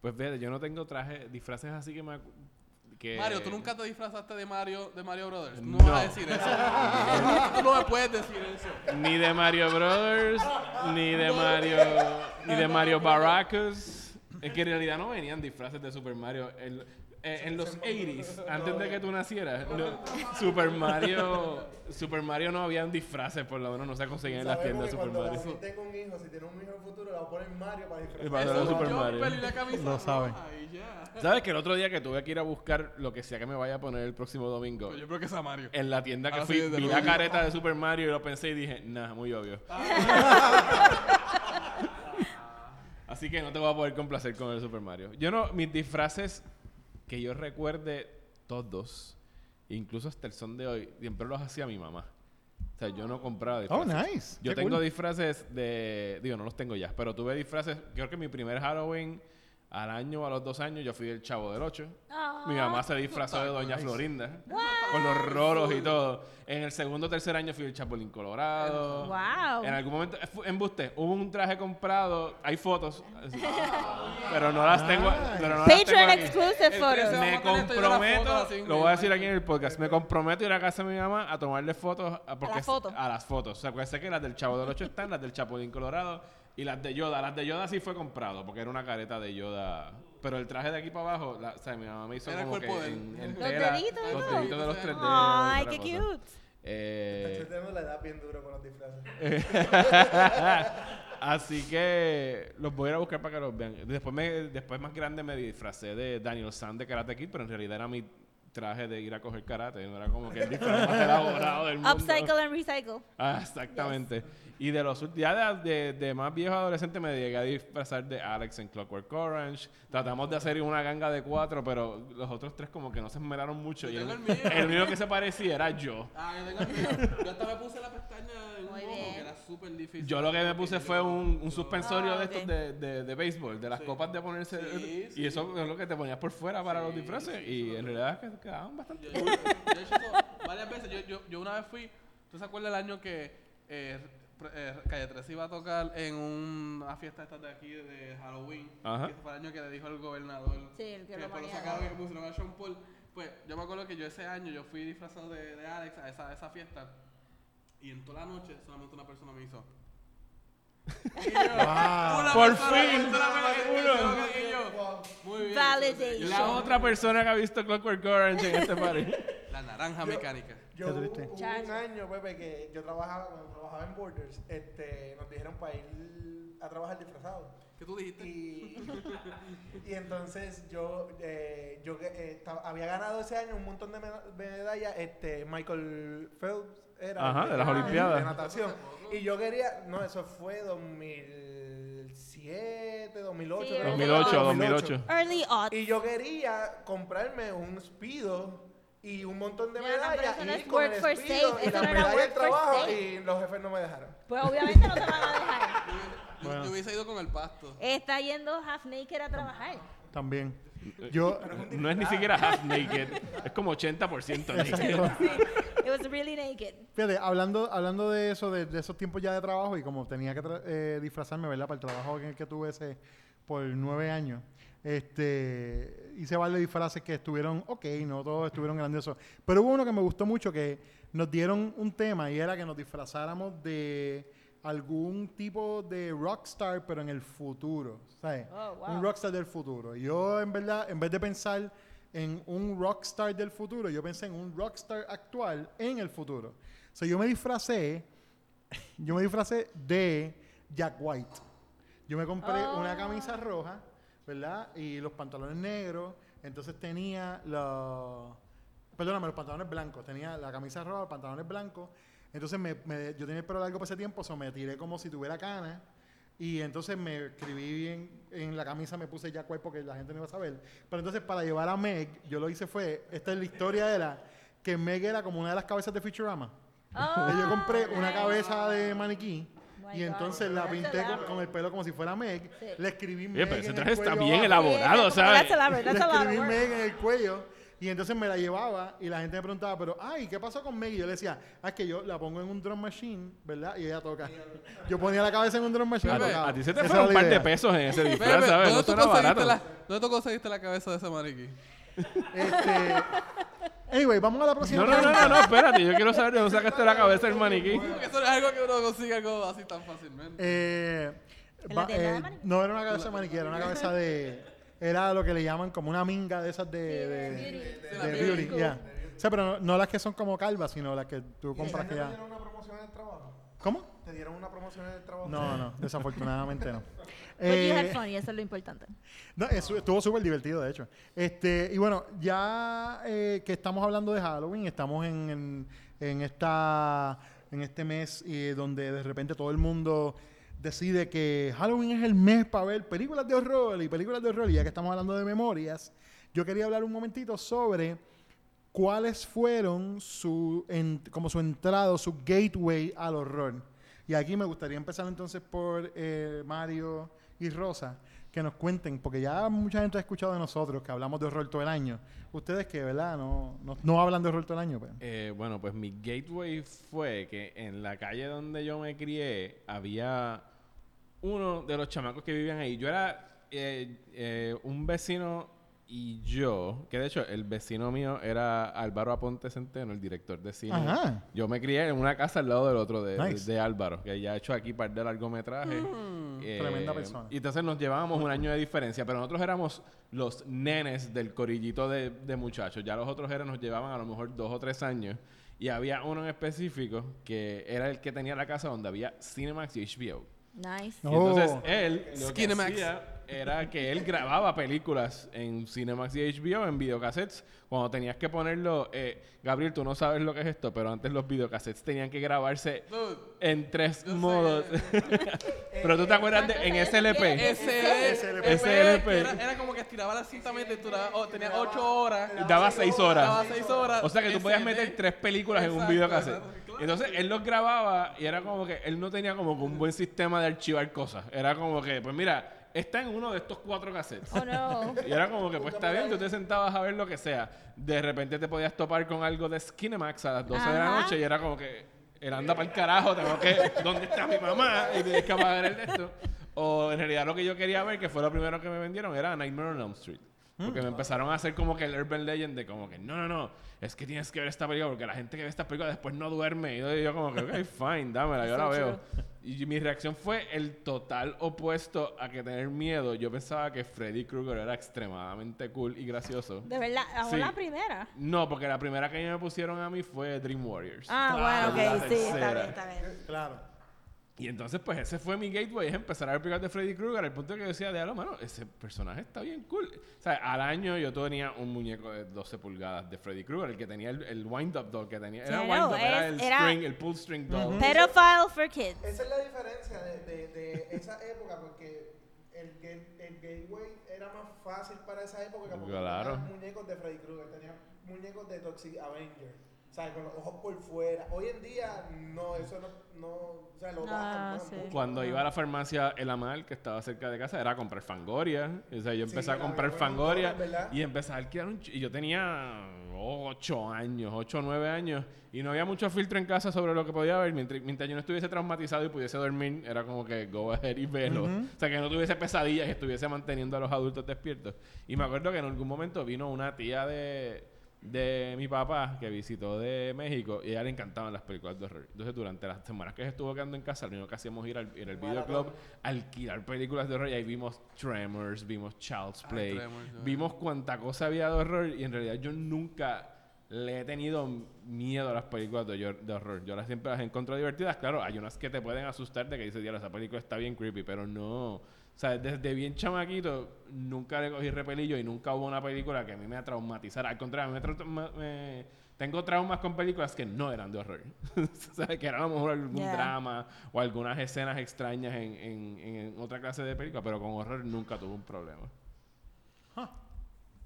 Pues fíjate, yo no tengo traje, disfraces así que me... Que... Mario, tú nunca te disfrazaste de Mario, de Mario Brothers. No, No. vas a decir eso. tú no me puedes decir eso. Ni de Mario Brothers, ni de Mario, ni de Mario Baracus. Es que en realidad no venían disfraces de Super Mario. El- eh, en los 80s, antes de que tú nacieras, no, Super Mario, Super Mario no habían disfraces, por lo menos no se conseguían en las tiendas de Super Mario. la tenga un hijo, si tiene un hijo en el futuro, le va a poner Mario para disfrazar. Eso, Super Mario. la camisa Lo saben. ¿Sabes que el otro día que tuve que ir a buscar lo que sea que me vaya a poner el próximo domingo? Pues Yo creo que es a Mario. En la tienda que Ah, fui, sí, vi la careta de Super Mario y lo pensé y dije, nah, muy obvio. Así que no te voy a poder complacer con el Super Mario. Yo no, mis disfraces que yo recuerde todos, incluso hasta el son de hoy, siempre los hacía mi mamá. O sea, yo no compraba Oh, disfraces. nice. Yo Qué tengo cool. disfraces de. Digo, no los tengo ya, pero tuve disfraces. Creo que mi primer Halloween, al año o a los dos años, yo fui el chavo del 8. Ah. Mi mamá se disfrazó de Doña Florinda. Con los rolos y todo. En el segundo o tercer año fui el Chapulín Colorado. Wow. En algún momento, embuste, hubo un traje comprado, hay fotos, pero no las tengo. Pero no las tengo Patreon exclusive. 13 Me a comprometo, lo voy a decir aquí en el podcast, me comprometo a ir a casa de mi mamá a tomarle fotos a, porque las fotos? a las fotos. O sea, porque sé que las del Chavo del 8 están, las del Chapulín Colorado y las de Yoda. Las de Yoda sí fue comprado porque era una careta de Yoda. Pero el traje de aquí para abajo, la- o sea, mi mamá me hizo Era el como que cuerpo de él. en, en Los tela, deditos los todo. deditos de los tres dedos. Ay, y otra qué cosa. cute. Eh, Tenemos la edad bien duro con los disfraces. Así que los voy a ir a buscar para que los vean. Después, me, después más grande me disfracé de Daniel San de Karate Kid, pero en realidad era mi traje de ir a coger karate. No era como que el disfraz más elaborado del mundo. Upcycle and recycle. Ah, exactamente. Y de los ya de, de, de más viejo adolescente me llegué a disfrazar de Alex en Clockwork Orange. Tratamos de hacer una ganga de cuatro, pero los otros tres como que no se esmeraron mucho. Yo Y el, tengo el mío. el que se parecía era yo. Ah, yo tengo el mío. Yo hasta me puse la pestaña en un ojo que era súper difícil. Yo lo que me puse fue un, un suspensorio Ah, de estos de, de, de béisbol, de las Sí. copas de ponerse. Sí, y sí. eso es lo que te ponías por fuera para los disfraces. sí, y en realidad que- quedaban bastante. Yo, yo- yo he hecho eso varias veces. Yo, yo, yo una vez fui. ¿Tú te acuerdas el año que eh, eh, Calle 13 iba a tocar en una fiesta esta de aquí de Halloween? Ajá. Que fue el año que le dijo el gobernador. Sí, el que que lo después lo sacaron y pusieron a Sean Paul. Pues yo me acuerdo que yo ese año yo fui disfrazado de, de Alex a esa, a esa fiesta. Y en toda la noche solamente una persona me hizo. Y yo, Por fin, yo, Muy bien. Validation. La otra persona que ha visto Clockwork Orange en este party. La naranja mecánica. Yo Qué hubo, un año, Pepe, que yo trabajaba, cuando trabajaba en Borders, este, nos dijeron para ir a trabajar disfrazado. ¿Qué tú dijiste? Y, y entonces yo, eh, yo eh, había ganado ese año un montón de meda- medallas. Este, Michael Phelps era. Ajá, de las de Olimpiadas. natación. Y yo quería, no, eso fue 2007, 2008. Sí, creo que 2008, fue, 2008. Early odds. Y yo quería comprarme un Speedo y un montón de no, medallas y no es con el for Speedo safe, y medallas work del trabajo y los jefes no me dejaron. Pues obviamente no te van a dejar. Bueno. yo hubiese ido con el pasto. Está yendo half naked a trabajar. También. Yo, No es ni siquiera half naked, es como 80% naked. It was really naked. fíjate, hablando, hablando de eso, de, de esos tiempos ya de trabajo y como tenía que tra- eh, disfrazarme, ¿verdad? Para el trabajo en el que tuve ese por nueve años, este, hice varios disfraces que estuvieron ok, no todos estuvieron grandiosos. Pero hubo uno que me gustó mucho que nos dieron un tema y era que nos disfrazáramos de algún tipo de rockstar, pero en el futuro, ¿sabes? Oh, wow. Un rockstar del futuro. Y Yo, en verdad, en vez de pensar en un rockstar del futuro, yo pensé en un rockstar actual en el futuro. O sea, yo me disfracé, yo me disfracé de Jack White. Yo me compré Oh. una camisa roja, ¿verdad? Y los pantalones negros. Entonces tenía los... Perdóname, los pantalones blancos. Tenía la camisa roja, los pantalones blancos. Entonces me, me- yo tenía el pelo largo por ese tiempo, so me tiré como si tuviera cana. Y entonces me escribí bien en la camisa, me puse Jack White porque la gente no iba a saber. Pero entonces para llevar a Meg, yo lo hice fue, esta es la historia era que Meg era como una de las cabezas de Futurama. Oh, yo compré una nice. cabeza de maniquí My y God. entonces la That's pinté con, con el pelo como si fuera Meg. Sí. Le escribí Meg Oye, pero ese traje está bien abajo. elaborado, Sí, ¿sabes? Le escribí. Meg en el cuello y entonces me la llevaba y la gente me preguntaba, pero, ay, ¿qué pasó con Meg? Y yo le decía, ah, es que yo la pongo en un drum machine, ¿verdad? Y ella toca. Yo ponía la cabeza en un drum machine tocaba. A ti se te fueron un par de pesos en ese disfraz, Bebe, ¿sabes? ¿dónde, No tú barato. la, ¿Dónde tú conseguiste la cabeza de ese maniquí? Este, anyway, vamos a la próxima. No, no, no, no, no, espérate, yo quiero saber de dónde sacaste la cabeza del maniquí. Eso no es algo que uno consigue algo así tan fácilmente. Eh, ¿En la va- tienda de eh, no era una cabeza de maniquí, era una cabeza de. Era lo que le llaman como una minga de esas de, de, beauty. de la beauty, ya. O sea, pero no, no las que son como calvas, sino las que tú ¿Y compras que te ya. dieron una promoción en el trabajo? ¿Cómo? ¿Te dieron una promoción en el trabajo? No, no, desafortunadamente no. But you had Eh, fun y eso es lo importante. No, eso estuvo súper divertido, de hecho. Este, y bueno, ya eh, que estamos hablando de Halloween, estamos en, en, en esta, en este mes eh, donde de repente todo el mundo decide que Halloween es el mes para ver películas de horror y películas de horror. Y ya que estamos hablando de memorias, yo quería hablar un momentito sobre cuáles fueron su, como su entrada, su gateway al horror. Y aquí me gustaría empezar entonces por eh, Mario y Rosa, que nos cuenten, porque ya mucha gente ha escuchado de nosotros que hablamos de horror todo el año. Ustedes que, ¿verdad? No, no, no hablan de horror todo el año. Pues. Eh, bueno, pues mi gateway fue que en la calle donde yo me crié había uno de los chamacos que vivían ahí. Yo era eh, eh, un vecino y yo, que de hecho el vecino mío era Álvaro Aponte Centeno, el director de cine. Ajá. Yo me crié en una casa al lado del otro de, Nice. de- de Álvaro, que ya ha hecho aquí par de largometrajes. Eh, Tremenda persona. Y entonces nos llevábamos un año de diferencia, pero nosotros éramos los nenes del corillito de, de muchachos. Ya los otros eran, nos llevaban a lo mejor dos o tres años. Y había uno en específico que era el que tenía la casa donde había Cinemax y HBO. Nice. Y entonces Oh. él lo que Skinemax. hacía era que él grababa películas en Cinemax y HBO, en videocassettes. Cuando tenías que ponerlo... eh, Gabriel, tú no sabes lo que es esto, pero antes los videocassettes tenían que grabarse Dude, en tres modos. pero tú te acuerdas de en SLP. ese SLP. SLP. Era, era como que estiraba la cinta duraba- oh, tenía ocho horas. Daba seis horas. Daba seis horas. O sea que tú podías meter tres películas en un videocassette. Entonces él los grababa y era como que él no tenía como que un buen sistema de archivar cosas. Era como que, pues mira, está en uno de estos cuatro cassettes. Oh no. Y era como que, pues está bien, tú te sentabas a ver lo que sea. De repente te podías topar con algo de Skinemax a las 12 de la Ajá. noche y era como que, él anda para el carajo, tengo que, ¿dónde está mi mamá? Y tienes que apagar el de esto. O en realidad lo que yo quería ver, que fue lo primero que me vendieron, era Nightmare on Elm Street. Porque me empezaron a hacer como que el urban legend de como que, no, no, no, es que tienes que ver esta película porque la gente que ve esta película después no duerme. Y yo, yo como que, ok, fine, dámela, yo la veo. Y mi reacción fue el total opuesto a que tener miedo. Yo pensaba que Freddy Krueger era extremadamente cool y gracioso. De verdad, ahora Sí. la primera. No, porque la primera que me pusieron a mí fue Dream Warriors. Ah, Claro, bueno, ok, sí, está bien, está bien. Claro. Y entonces, pues ese fue mi gateway, es empezar a ver películas de Freddy Krueger, al punto que yo decía, de mano, ese personaje está bien cool. O sea, al año yo tenía un muñeco de 12 pulgadas de Freddy Krueger, el que tenía el, el wind-up doll que tenía. Era wind-up, era el era- string, el pull string doll. Pedophile for kids. Esa es la diferencia de, de, de esa época, porque el, el gateway era más fácil para esa época porque Claro. tenía muñecos de Freddy Krueger, tenía muñecos de Toxic Avenger, ¿sabes? Con los ojos por fuera. Hoy en día, no, eso no, no o sea, lo Ah, bajan sí. Cuando iba a la farmacia El Amal, que estaba cerca de casa, era a comprar Fangoria. O sea, yo Sí, empecé a que la comprar Fangoria y empecé a alquilar un... ch- Y yo tenía 8 años, 8 o 9 años. Y no había mucho filtro en casa sobre lo que podía ver. Mientras, mientras yo no estuviese traumatizado y pudiese dormir, era como que go ahead y velo. O sea, que no tuviese pesadillas y estuviese manteniendo a los adultos despiertos. Y me acuerdo que en algún momento vino una tía de, de mi papá que visitó de México y a ella le encantaban las películas de horror. Entonces, durante las semanas que estuvo quedando en casa, lo único que hacíamos ir al, ir al videoclub, alquilar películas de horror y ahí vimos Tremors, vimos Child's Play, Tremors, no. vimos cuánta cosa había de horror y en realidad yo nunca le he tenido miedo a las películas de, hor- de horror. Yo las siempre las encuentro divertidas. Claro, hay unas que te pueden asustar de que dices, diablo, esa película está bien creepy, pero no. O sea, desde bien chamaquito nunca le cogí repelillo y nunca hubo una película que a mí me traumatizara. Al contrario, me, tra- me- me- tengo traumas con películas que no eran de horror. o sea, que era a lo mejor algún Yeah. drama o algunas escenas extrañas en, en- en otra clase de película, pero con horror nunca tuve un problema.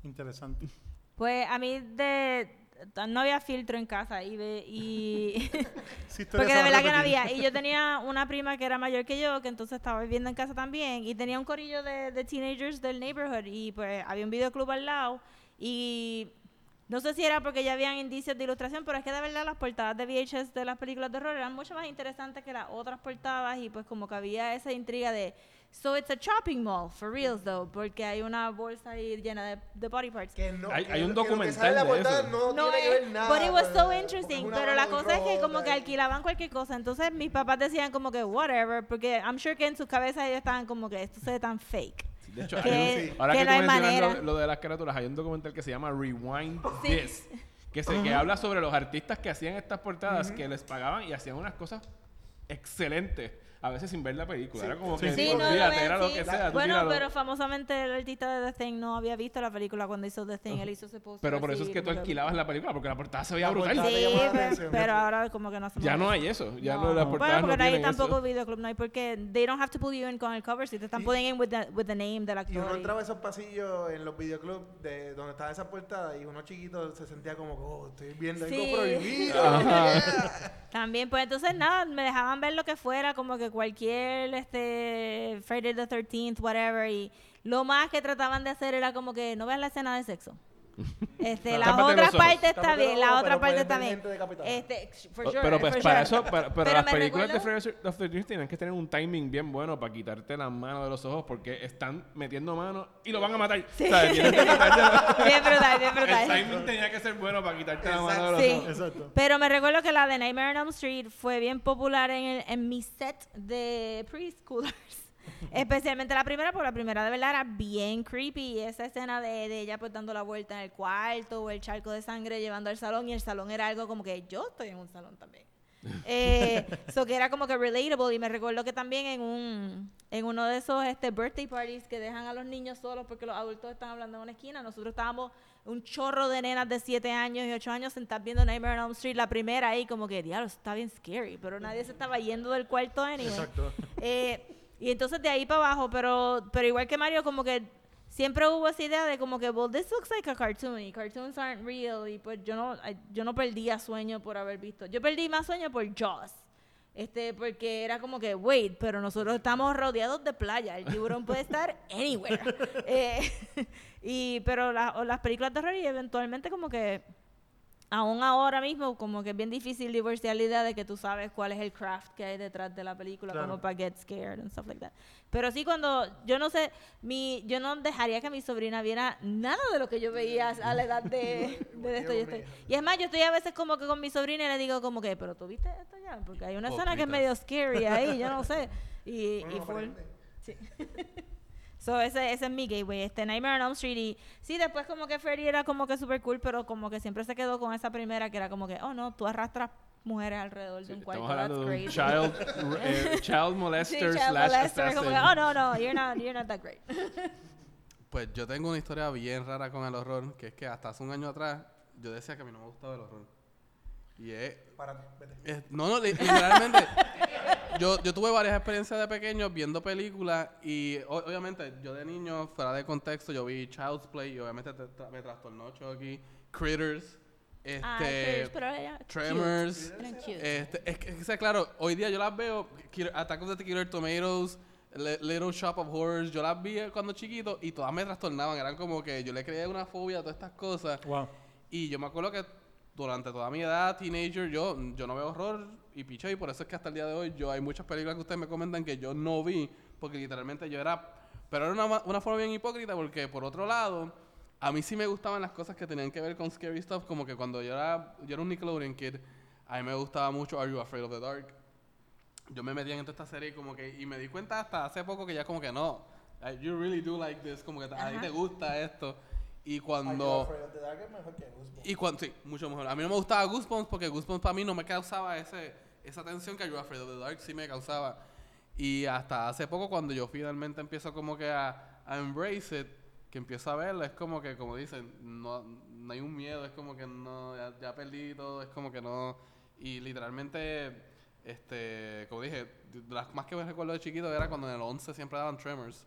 Interesante. Pues a mí de no había filtro en casa y, Sí, porque de verdad que no había. Y yo tenía una prima que era mayor que yo que entonces estaba viviendo en casa también y tenía un corillo de, de teenagers del neighborhood y pues había un videoclub al lado y no sé si era porque ya habían indicios de ilustración pero es que de verdad las portadas de VHS de las películas de horror eran mucho más interesantes que las otras portadas y pues como que había esa intriga de so it's a shopping mall for reals though porque hay una bolsa ahí llena de, de body parts Que no- Hay- que hay un lo- que lo que documental sale de eso. No, no tiene que es, ver nada. but it was so interesting. Pero la cosa es que como que alquilaban cualquier cosa. Entonces mis papás decían como que whatever, porque I'm sure que en sus cabezas ellos estaban como que esto se ve tan fake. De hecho, Que- hay un- ahora que que, no tú hay mencionas manera. lo, lo de las carátulas, hay un documental que se llama Rewind Sí. This, que, se, que habla sobre los artistas que hacían estas portadas, que les pagaban y hacían unas cosas excelentes, a veces sin ver la película. Era como que, Sí, no, lo olvídate, ven, era lo sí. que sea. Bueno, tíralo. pero famosamente el artista de The Thing no había visto la película cuando hizo The Thing. Él hizo ese poster Pero por eso es que tú alquilabas la película, porque la portada se veía brutal. Sí, pero, pero ahora como que no hacemos Ya no hay eso. Ya no, No. las Bueno, portadas porque no hay tampoco eso. videoclub, no hay porque they don't have to pull you in con el cover si te están putting in with the, with the name del Y actor. uno y- entraba a esos pasillos en los videoclubs de donde estaba esa portada y uno chiquito se sentía como, oh, estoy viendo algo Sí. prohibido. También, pues entonces nada, me dejaban ver lo que fuera, como que cualquier este Friday the 13th, whatever, y lo más que trataban de hacer era como que no veas la escena de sexo. Este, la otra parte está bien, la otra pero parte gente decapitada. Este, for sure, pero pues for para sure. eso, para, pero, Pero las me películas recuerdo- de Friday the 13th tienen que tener un timing bien bueno para quitarte las manos de los ojos porque están metiendo manos y lo van a matar. O sea, quitarte- Bien brutal, bien el brutal. timing tenía que ser bueno para quitarte la mano de los Sí. ojos. Exacto. Pero me recuerdo que la de Nightmare on Elm Street fue bien popular en, el, en mi set de preschoolers. Especialmente la primera, porque la primera de verdad era bien creepy. Y esa escena de, de ella pues dando la vuelta en el cuarto o el charco de sangre llevando al salón. Y el salón era algo como que yo estoy en un salón también. Eh, so que era como que relatable. Y me recuerdo que también en un en uno de esos este, birthday parties que dejan a los niños solos porque los adultos están hablando en una esquina, nosotros estábamos un chorro de nenas de 7 años y 8 años sentadas viendo Nightmare on Elm Street, la primera ahí, como que, diablo, está bien scary, pero nadie se estaba yendo del cuarto anyway. Exacto. Eh, y entonces de ahí para abajo, pero, pero igual que Mario, como que siempre hubo esa idea de como que, well, this looks like a cartoon y cartoons aren't real y pues yo no, yo no perdía sueño por haber visto. Yo perdí más sueño por Jaws. Este, porque era como que, wait, pero nosotros estamos rodeados de playa, el tiburón puede estar anywhere. Eh, y, pero la- las películas de horror y eventualmente como que, aún ahora mismo, como que es bien difícil divorciar la idea de que tú sabes cuál es el craft que hay detrás de la película, Claro. como para get scared and stuff like that. Pero sí cuando, yo no sé, mi, yo no dejaría que mi sobrina viera nada de lo que yo veía a la edad de, de esto y esto. Y es más, yo estoy a veces como que con mi sobrina y le digo como que, pero tú viste esto ya, porque hay una escena que es medio scary ahí, yo no sé. Y, Uno y full. Sí. So, ese, ese es mi gateway, este Nightmare on Elm Street. Y sí, después como que Freddy era como que super cool, pero como que siempre se quedó con esa primera que era como que, oh no, tú arrastras mujeres alrededor de un cuarto. Estamos hablando de un that's child, eh, child Sí, molester child slash molester, como que, assassin. oh no, no, you're not, you're not that great. Pues yo tengo una historia bien rara con el horror, que es que hasta hace un año atrás yo decía que a mí no me gustaba el horror. Y es... Párate, vete. es- no, no, li- literalmente, yo, yo tuve varias experiencias de pequeño viendo películas y o- obviamente yo de niño, fuera de contexto, yo vi Child's Play y obviamente te- tra- me trastornó Chucky, Critters, este... Ah, Critters, pero ella- Tremors, cute. Eran cute. este, es que, es que, claro, hoy día yo las veo, Killer- Attack of the Killer Tomatoes, Li- Little Shop of Horrors, yo las vi cuando chiquito y todas me trastornaban, eran como que yo le creía una fobia a todas estas cosas. Wow. Y yo me acuerdo que durante toda mi edad, teenager, yo, yo no veo horror y picho, y por eso es que hasta el día de hoy yo hay muchas películas que ustedes me comentan que yo no vi, porque literalmente yo era... Pero era una, una forma bien hipócrita, porque por otro lado, a mí sí me gustaban las cosas que tenían que ver con scary stuff, como que cuando yo era, yo era un Nickelodeon kid, a mí me gustaba mucho Are You Afraid of the Dark? Yo me metía en toda esta serie como que, y me di cuenta hasta hace poco que ya como que no, like, you really do like this, como que a ti te gusta esto. Y cuando... Y cuando, sí, mucho mejor. A mí no me gustaba Goosebumps porque Goosebumps para mí no me causaba ese, esa tensión que You Afraid of the Dark sí me causaba. Y hasta hace poco cuando yo finalmente empiezo como que a, a embrace it, que empiezo a verlo, es como que, como dicen, no, no hay un miedo, es como que no, ya, ya perdí todo, es como que no... Y literalmente, este, como dije, las más que me recuerdo de chiquito era cuando en el 11 siempre daban Tremors.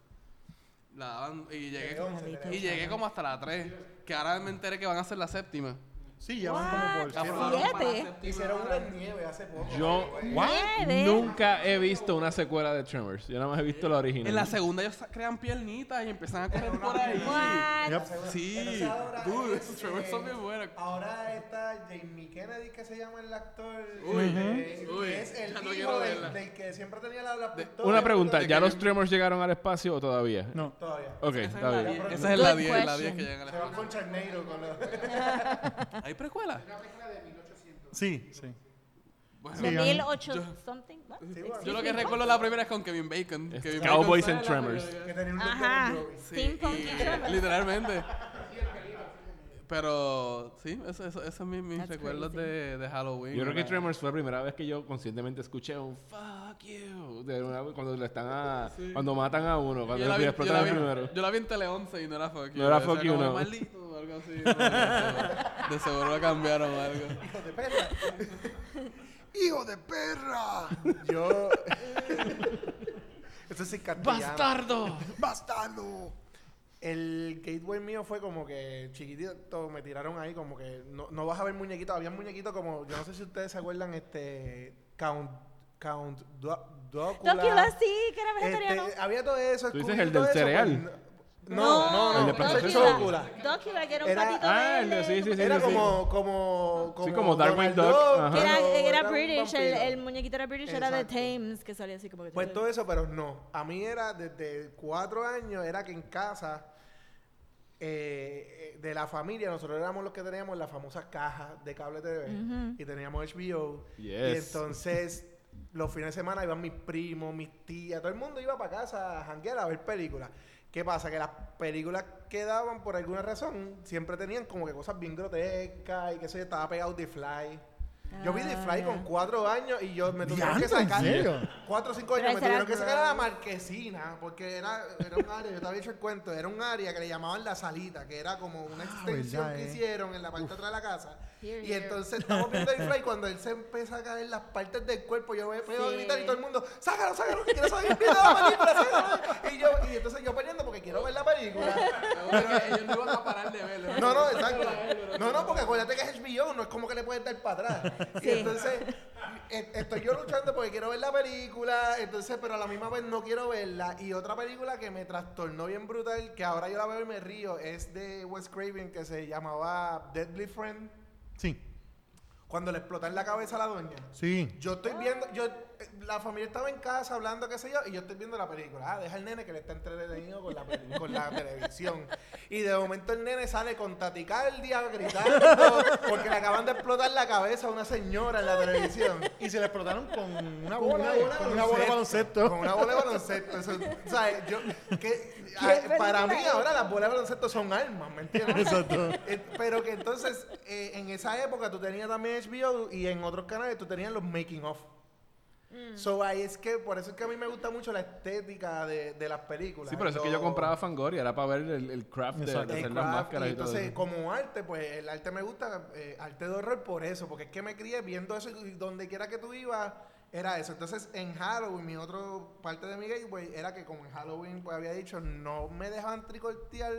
La daban y llegué, y como hasta la 3, que ahora me enteré que van a ser la séptima. Sí, ya van como por siete. Hicieron una en nieve hace poco. Yo Nueve. nunca he visto una secuela de Tremors. Yo nada más he visto la original. En la segunda ellos crean piernitas y empiezan a correr por ahí. What? Yep. Sí, dude, es, esos Tremors son bien buenos. Ahora está Jamie Kennedy, que se llama el actor. Uy, eh, uy, que es el no hijo del, del que siempre tenía la, la pistola. Una pregunta, ¿ya los Tremors llegaron al espacio o todavía? No. Todavía. Ok, está bien. esa es la question. 10, la 10 que llegan al Se van espacio. con Charneiro. Con la... ¿Hay precuela? Sí, sí. Bueno, De Sí, a mí- 1008 something. what? Sí, yo Excuse lo que recuerdo la primera es con Kevin Bacon. Es Kevin Cowboys Bacon and Tremors. Que tenía un Ajá. Sí, y-. Literalmente. Pero sí, eso, eso, esos son mis, mis That's recuerdos de, de Halloween. Yo creo que Tremors fue la primera vez que yo conscientemente escuché un fuck you. De una- cuando le están a, cuando matan a uno, cuando yo la, vi, yo, la el vi, primero. yo la vi en Tele 11 y no era fuck you. No era fuck you, como, no. maldito o algo así. no, de, de seguro lo cambiaron o algo. Hijo de perra. ¡Hijo de perra! Yo. Eso es en castellano. ¡Bastardo! ¡Bastardo! El gateway mío fue como que chiquitito, me tiraron ahí como que no, no vas a ver muñequitos. Había muñequitos como, yo no sé si ustedes se acuerdan, este. Count. Count. Do- Docula. Docula, sí, que era vegetariano. Este, había todo eso. ¿Tú dices el todo del eso, cereal? pues, no, no, no. El de. Docula. Docula, que era un Era- patito Ah, el de- verde. sí, sí, sí. Era como, como, como. Sí, como Donald Duck, Duck. Que era, era un British, el, el muñequito era British, era de Exacto. Thames, que salía así como que... Pues todo eso, pero no. A mí era desde cuatro años, era que en casa eh, eh, de la familia, nosotros éramos los que teníamos las famosas cajas de cable TV Ujú. y teníamos HBO. Y Yes. entonces, los fines de semana iban mis primos, mis tías, todo el mundo iba para casa a janguear a ver películas. ¿Qué pasa? Que las películas que daban, por alguna razón, siempre tenían como que cosas bien grotescas y que eso estaba pegado de Fly. Yo vi The Ah, Fly con cuatro años y yo me tuvieron que Diantre, ¿en sacar. serio? Cuatro o cinco años me tuvieron que sacar a la marquesina porque era, era un área, yo te había dicho el cuento, era un área que le llamaban la salita, que era como una extensión verdad, que eh. hicieron en la parte de atrás de la casa. Here, Y here. entonces estamos viendo The Fly cuando él se empieza a caer las partes del cuerpo, yo veo a Sí. gritar y todo el mundo, sácalo, sácalo, que quiero saber la película, sácalo". Y yo, y entonces yo peleando porque quiero ver la película. Pero ellos no iban a parar de verlo. No, no, exacto. No, no, porque acuérdate que es HBO, no es como que le puedes dar para atrás. Y Sí. entonces, eh, estoy yo luchando porque quiero ver la película, entonces, pero a la misma vez no quiero verla. Y otra película que me trastornó bien brutal, que ahora yo la veo y me río, es de Wes Craven, que se llamaba Deadly Friend, Sí, cuando le explota en la cabeza a la doña. sí. Yo estoy viendo, yo, la familia estaba en casa hablando, qué sé yo, y yo estoy viendo la película. Ah, deja el nene que le está entretenido con la, con la televisión. Y de momento el nene sale con taticardia gritando porque le acaban de explotar la cabeza a una señora en la televisión. Y se le explotaron con una bola, con una bola de baloncesto. Con una bola de baloncesto. Eso, o sea, yo, que, ¿Qué ah, para mí es? ahora las bolas de baloncesto son armas, ¿me entiendes? Exacto. Eh, pero que entonces, eh, en esa época tú tenías también HBO y en otros canales tú tenías los making of. Mm. So ahí es que, por eso es que a mí me gusta mucho la estética de, de las películas. Sí, por eso es que yo compraba Fangoria, era para ver el, el craft de, hacer las máscaras y y, todo entonces, eso. como arte, pues el arte me gusta, eh, arte de horror por eso, porque es que me crié viendo eso y donde quiera que tú ibas, era eso. Entonces, en Halloween, mi otra parte de mi gateway era que como en Halloween, pues había dicho, no me dejaban tricotear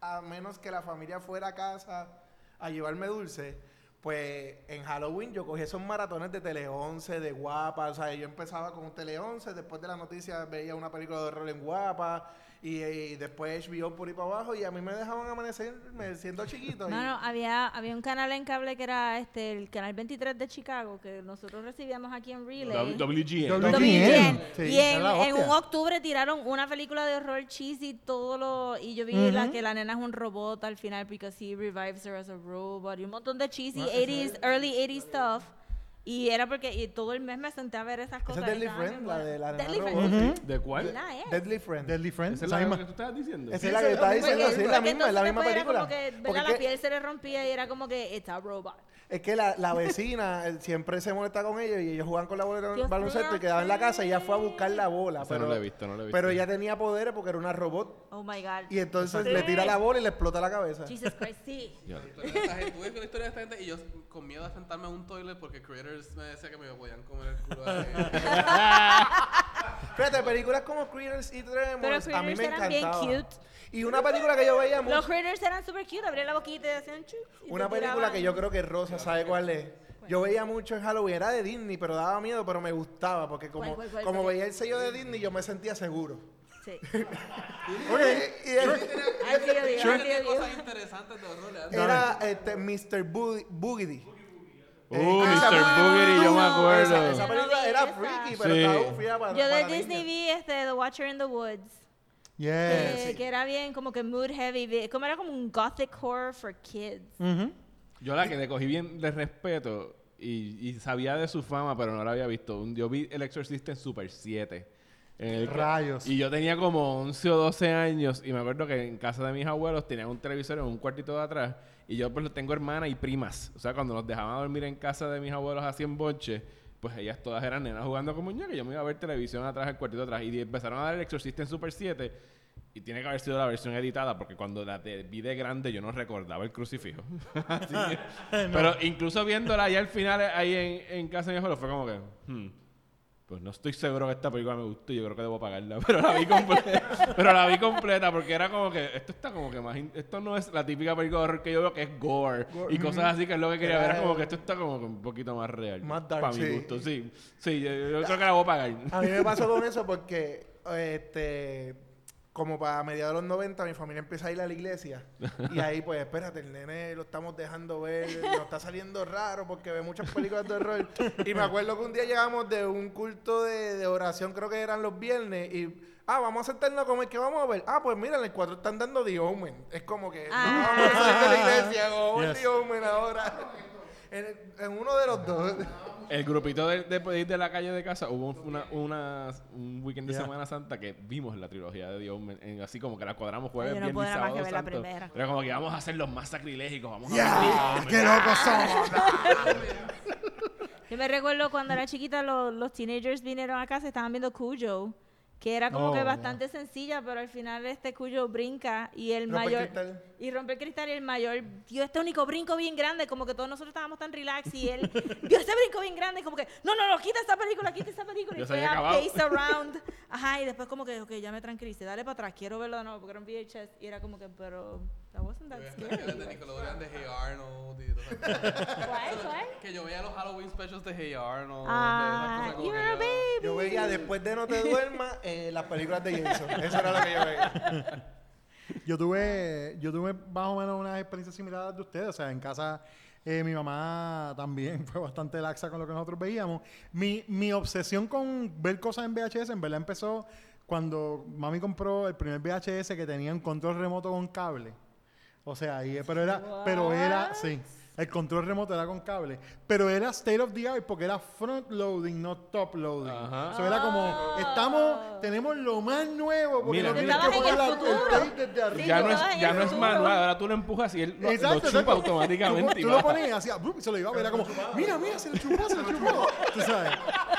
a menos que la familia fuera a casa a llevarme dulce. Pues en Halloween yo cogí esos maratones de Tele 11, de Guapa, o sea, yo empezaba con Tele 11, después de la noticia veía una película de horror en Guapa, y, y después HBO por ahí para abajo, y a mí me dejaban amanecer me- siendo chiquito. y- No, no, había, había un canal en cable que era este el canal 23 de Chicago que nosotros recibíamos aquí en Relay. WGN. WGN. Sí, y en, la en un octubre tiraron una película de horror cheesy todo lo y yo vi la Ujú. que la nena es un robot al final because he revives her as a robot y un montón de cheesy Ah, 80s early 80s stuff y era porque y todo el mes me senté a ver esas Esa cosas es Deadly Friend, la de la nena Deadly robot. Friend. ¿De cuál? ¿Verdad, es? Deadly Friend. Deadly Friend. Esa es esa la misma. que tú estabas diciendo. Esa es la que estaba diciendo, sí, es la misma, es la misma después era película. como que Porque la que- piel se le rompía y era como que a robot Es que la, la vecina siempre se molesta con ellos y ellos juegan con la bola de baloncesto y quedaba en la casa y ella fue a buscar la bola. Esa pero, no la he visto, no la he visto. pero ella tenía poderes porque era una robot oh my god y entonces Sí. le tira la bola y le explota la cabeza. Jesus Christ sí Ya. La historia de esta gente- Tuve con la historia de esta gente y yo con miedo a sentarme en un toilet porque Creators me decía que me podían comer el culo. ahí. Fíjate, películas como Critters y pero Tremors a mí Critters me eran bien encantaba. cute Y una película que yo veía mucho, Los critters eran super cute, abrían la boquita y hacían chu. y una te película tiraban. que yo creo que Rosa sabe cuál es. Yo veía mucho en Halloween, era de Disney, pero daba miedo, pero me gustaba, porque como, ¿Cuál, cuál, cuál, como cuál? veía el sello de Disney, yo me sentía seguro. Sí. Y- y el- I feel you, I Tiene feel you. cosas interesantes de horror. ¿eh? era este, Mr. Boogie- Boogedy. Uh, Mr. película- Boogedy, yo me acuerdo. Esa, esa no película era freaky, pero Sí. estaba ufía para Yo de para Disney niños. vi este The Watcher in the Woods. Yes. que, que era bien como que mood heavy, vi- como era como un gothic horror for kids. Ujú. Yo la que le cogí bien de respeto y, y sabía de su fama, pero no la había visto. Un- Yo vi El Exorcista en Super 7. en el que- Rayos. Y yo tenía como 11 o 12 años y me acuerdo que en casa de mis abuelos tenían un televisor en un cuartito de atrás y yo pues tengo hermanas y primas. O sea, cuando nos dejaban dormir en casa de mis abuelos así en bonche, pues ellas todas eran nenas jugando con muñecas yo me iba a ver televisión atrás, el cuartito atrás. Y empezaron a dar el exorcista en Super 7 y tiene que haber sido la versión editada porque cuando la de- vi de grande yo no recordaba el crucifijo. Pero incluso viéndola ya al final ahí en, en casa de mis abuelos fue como que... hmm, pues no estoy seguro que esta película me gustó y yo creo que debo pagarla. Pero la vi completa. pero la vi completa porque era como que esto está como que más... in- Esto no es la típica película de horror que yo veo que es gore, y cosas así que es lo que quería ver. Era como que esto está como que un poquito más real. Más dark, Para mi gusto, sí. Sí, yo, yo creo que la voy a pagar. A mí me pasó con eso porque, este, como para mediados de los 90, mi familia empieza a ir a la iglesia. Y ahí, pues, espérate, el nene lo estamos dejando ver, nos está saliendo raro porque ve muchas películas de horror. Y me acuerdo que un día llegamos de un culto de, de oración, creo que eran los viernes, y. Ah, vamos a sentarnos a comer, ¿qué vamos a ver? Ah, pues mira, en el 4 están dando The Omen. Es como que Ah. no vamos a salir de la iglesia, a ver Yes. The Omen ahora. En, en uno de los dos. El grupito de, de, de, de la calle de casa hubo una, una- un weekend de Yeah. Semana Santa que vimos la trilogía de Dios, en- así como que la cuadramos jueves, Ay, yo no viernes más sábado que ver la santo. primera. Era como que vamos a hacer los más sacrilégicos, vamos a ¡Ya! ver ¡Qué locos somos! Yo me recuerdo cuando era chiquita los, los teenagers vinieron a casa y estaban viendo Cuyo, que era como Oh, que bastante sencilla, pero al final este Cuyo brinca y el Rompe el mayor cristal. y rompe el cristal y el mayor dio este único brinco bien grande, como que todos nosotros estábamos tan relax y él dio este brinco bien grande, como que no, no, no, quita esta película, quita esta película y fue pace around. Ajá, y después como que, ok, ya me tranquilicé, dale para atrás, quiero verlo de nuevo porque era un VHS y era como que, pero that wasn't that scary. de Nickelodeon de Hey Arnold y cosas. ¿Cuál, cuál? Que yo veía los Halloween specials de Hey Arnold. Ah, de you're a baby. Yo veía después de No te duermas eh, las películas de Jason. Eso era lo que yo veía. Yo tuve, yo tuve más o menos unas experiencias similares de ustedes. O sea, en casa eh, mi mamá también fue bastante laxa con lo que nosotros veíamos. Mi, mi obsesión con ver cosas en VHS en verdad empezó cuando mami compró el primer VHS que tenía un control remoto con cable. O sea, ahí, pero era, pero era, sí. El control remoto era con cable. Pero era state of the art porque era front loading, no top loading. Ajá. O sea, era como, estamos, tenemos lo más nuevo porque Mira, no tienes que poner el la- tape desde arriba. Ya no es, ya no es manual, ahora tú lo empujas y él lo, chupa exacto. automáticamente. Tú, y tú lo ponías así, se lo iba a ver, era como, mira, mira, se lo chupó, se lo chupó. Tú sabes.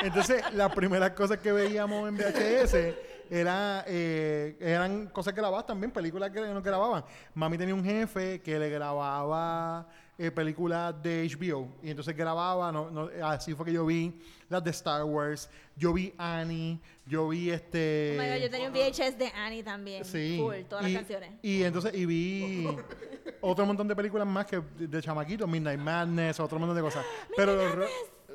Entonces, las primeras cosas que veíamos en VHS era, eh, eran cosas que grababas también, películas que no grababan. Mami tenía un jefe que le grababa eh, películas de HBO. Y entonces grababa, no, no, así fue que yo vi las de Star Wars, yo vi Annie, yo vi este... Oh my God, yo tenía un VHS de Annie también. Sí. Full, todas y, las canciones. Y entonces, y vi otro montón de películas más que de, de chamaquito, Midnight Madness, otro montón de cosas. Pero los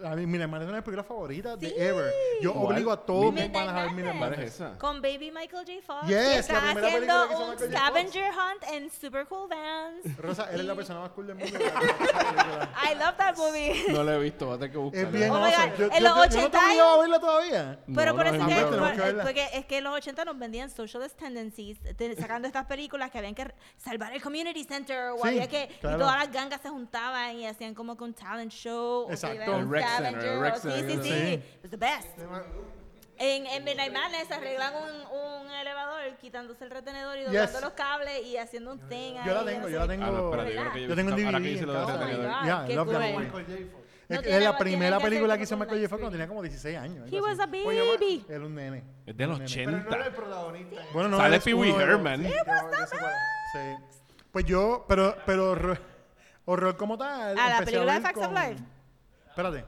a mí, Midnight Madness es una de mis películas favoritas Sí. de ever. Yo ¿Cuál? obligo a todos mis panas a ver. ¿Cuál es esa? Con Baby Michael J. Fox. Yes, que la está primera película haciendo que hizo un Michael J. scavenger hunt en Super Cool Vans. Rosa, él es la persona más cool del mundo. la- la película. I love that movie. No lo he visto, voy a tener que buscarlo. Es bien Oh my awesome. God, Yo, en yo- los yo- yo no te 80 obligaba a verla todavía. No, Pero por no, eso no, es que, que verla. porque es que en los 80 nos vendían socialist tendencies, te- sacando estas películas que habían que salvar el community center o Sí, había que claro. y todas las gangas se juntaban y hacían como que un talent show o que Exacto. iban a un El rec center, rec sí, center, sí, sí, sí. It was the best. En, en Midnight Madness arreglan un, un elevador quitándose el retenedor y doblando Yes. los cables y haciendo un thing Yo la tengo, no yo la tengo. Ah, espérate, yo creo que Yo tengo un ahora DVD que dice en lo de casa. Oh my retenedor. God, Yeah, I qué love that cool. movie. No Es, tiene la primera que película que hizo Michael J. Fox cuando tenía como 16 años. He was a baby. Era un nene. Es de los Un nene. Pero no era el 80. protagonista. Bueno, no Sale Pee Wee Herman. Yo- yo sé cuál es. Sí. Pues yo, pero, pero horror, como tal. Ah, la a película de Facts of Life. Espérate.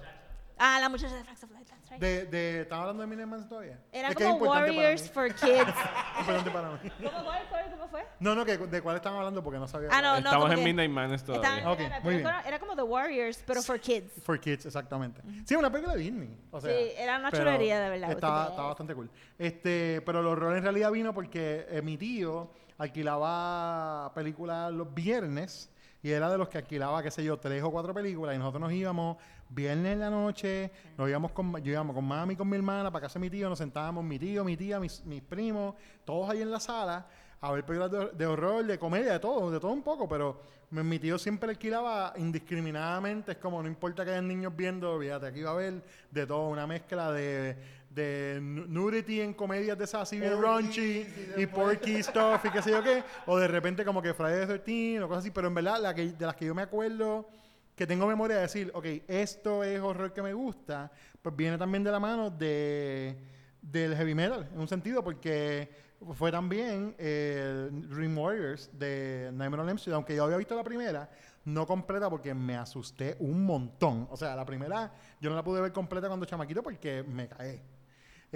Ah, la muchacha de Facts of that's right. De, de, ¿Estaba hablando de Midnight Madness todavía? Era Es que es como importante para Warriors mí. for Kids. Importante para mí. ¿Cómo fue? ¿Cuál- ¿Cómo fue? No, no, que, ¿de cuál estaban hablando? Porque no sabía. Ah, no, no. Estamos como en que Midnight Madness todavía. estaba- Ok, era, muy bien. era como The Warriors, pero for kids. For Kids, exactamente. Sí, una película de Disney. O sea, Sí, era una pero chulería, de verdad, Estaba, estaba bastante cool. Este, pero el horror en realidad vino porque eh, mi tío alquilaba películas los viernes y era de los que alquilaba, qué sé yo, tres o cuatro películas y nosotros nos íbamos viernes en la noche, nos íbamos con, yo íbamos con mami y con mi hermana para casa de mi tío, nos sentábamos mi tío, mi tía, mis, mis primos, todos ahí en la sala a ver películas de, horror, de comedia, de todo, de todo un poco, pero mi, mi tío siempre alquilaba indiscriminadamente, es como no importa que hayan niños viendo, fíjate, aquí va a haber de todo, una mezcla de, de nu- nudity en comedias de esas así bien raunchy y porky stuff y qué sé yo qué, o de repente como que Friday the 13 o cosas así, pero en verdad la que, de las que yo me acuerdo que tengo memoria de decir, ok, esto es horror que me gusta, pues viene también de la mano de del heavy metal, en un sentido, porque fue también eh, Dream Warriors de Nightmare on Elm Street, aunque yo había visto la primera, no completa porque me asusté un montón. O sea, la primera yo no la pude ver completa cuando chamaquito porque me caí.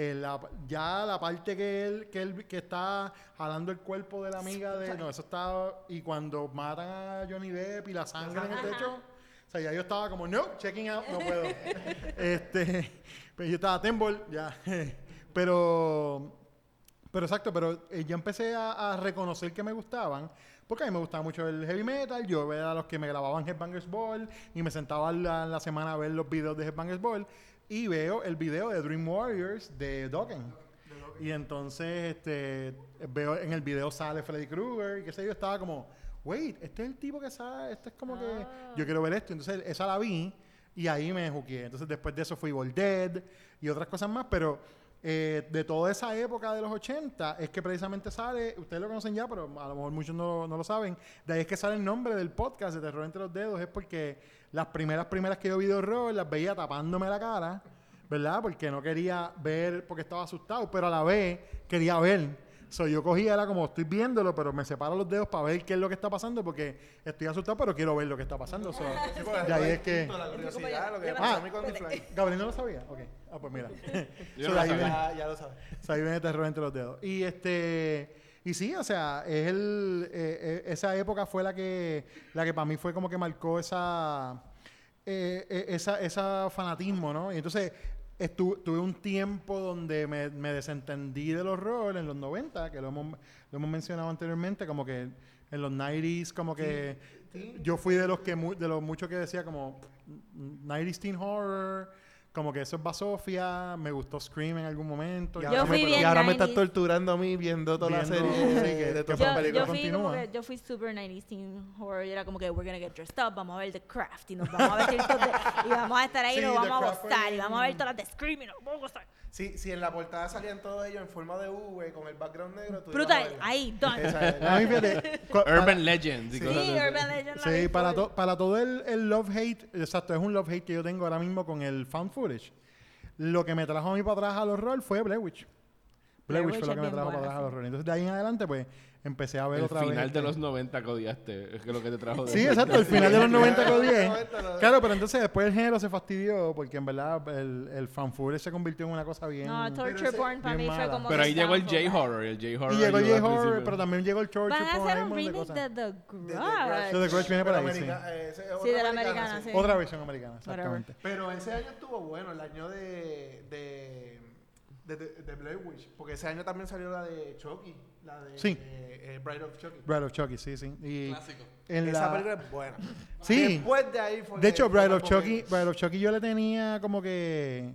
Eh, la- ya la parte que él, que él que está jalando el cuerpo de la amiga de no eso está y cuando matan a Johnny Depp y la sangre en el techo o sea ya yo estaba como no checking out no puedo este pero yo estaba tembol ya. Pero pero exacto, pero eh, yo empecé a, a reconocer que me gustaban, porque a mí me gustaba mucho el heavy metal, yo era los que me grababan Headbangers Ball y me sentaba la, la semana a ver los videos de Headbangers Ball y veo el video de Dream Warriors de Dokken. Y entonces este, veo en el video sale Freddy Krueger y qué sé yo, estaba como, wait, este es el tipo que sale, este es como que yo quiero ver esto. Entonces esa la vi y ahí me juqué. Entonces después de eso fui Evil Dead y otras cosas más, pero eh, de toda esa época de los 80 es que precisamente sale, ustedes lo conocen ya, pero a lo mejor muchos no, no lo saben, de ahí es que sale el nombre del podcast de Terror entre los dedos, es porque las primeras primeras que yo vi de horror las veía tapándome la cara, ¿verdad? Porque no quería ver, porque estaba asustado, pero a la vez quería ver. So, yo cogía, era como, estoy viéndolo, pero me separo los dedos para ver qué es lo que está pasando, porque estoy asustado, pero quiero ver lo que está pasando. So, Sí, de ahí es que... instinto, La curiosidad, lo que Ah, a mí con. Gabriel no lo sabía. Ok. Ah, pues mira. Yo So, no ahí sabía. Ya, ya lo sabes. o sea, ahí viene terror entre los dedos. Y este. Y sí, o sea, es el, eh, eh, esa época fue la que, la que para mí fue como que marcó esa, eh, eh, esa, esa fanatismo, ¿no? Y entonces estu- tuve un tiempo donde me, me desentendí del horror en los 90, que lo hemos, lo hemos mencionado anteriormente, como que en los 90s, como que yo fui de los que mu- de los muchos que decía como mm, 90s teen horror, como que eso es Basofia, me gustó Scream en algún momento. Y Yo ahora fui me- bien Y ahora me 90s. estás torturando a mí viendo toda la serie sí, de, que- de todas Yo, las fui continúa. como que yo fui super 90s teen horror y era como que we're gonna get dressed up, vamos a ver The Craft y nos vamos a vestir todos de- y vamos a estar ahí y Sí, nos The vamos a gozar y vamos a ver todas las de Scream y nos vamos a gozar. Sí, si en la portada salían todos ellos en forma de V con el background negro, tú ibas a Brutal, verla. ahí, done. Esa es fíjate, para- Urban Legends. y Sí. cosas Urban Legend. la Sí, vi para, full. to- para todo el, el love-hate, exacto, es un love-hate que yo tengo ahora mismo con el found footage. Lo que me trajo a mí para atrás al horror fue Blair Witch. Blair Blair Witch Witch fue lo es que me bien trajo para buena, atrás al sí. horror. Entonces de ahí en adelante, pues, empecé a ver El otra vez. final de los 90 que odiaste. Es que lo que te trajo de Sí, exacto, el final de los 90 que odié. 90 lo- Claro, pero entonces después el género se fastidió porque en verdad el, el fan footage se convirtió en una cosa bien... No, torture porn para mí fue como Pero ahí llegó el. J-Horror. El J-Horror y llegó el J-horror, pero también llegó el torture Van a porn, hacer un remake de The Grudge. The Grudge viene por Pero ahí, sí. eh, Sí, otra de la americana, sí. Otra versión americana, exactamente. Pero ese año estuvo bueno, el año de, de, de, de, de Blair Witch, porque ese año también salió la de Chucky, la de Sí. eh, eh, Bride of Chucky. Bride of Chucky, sí, sí. Y Clásico. en Esa la- película es buena. Sí. Después de ahí fue De hecho, Bride of Chucky. Bride of Chucky yo le tenía como que...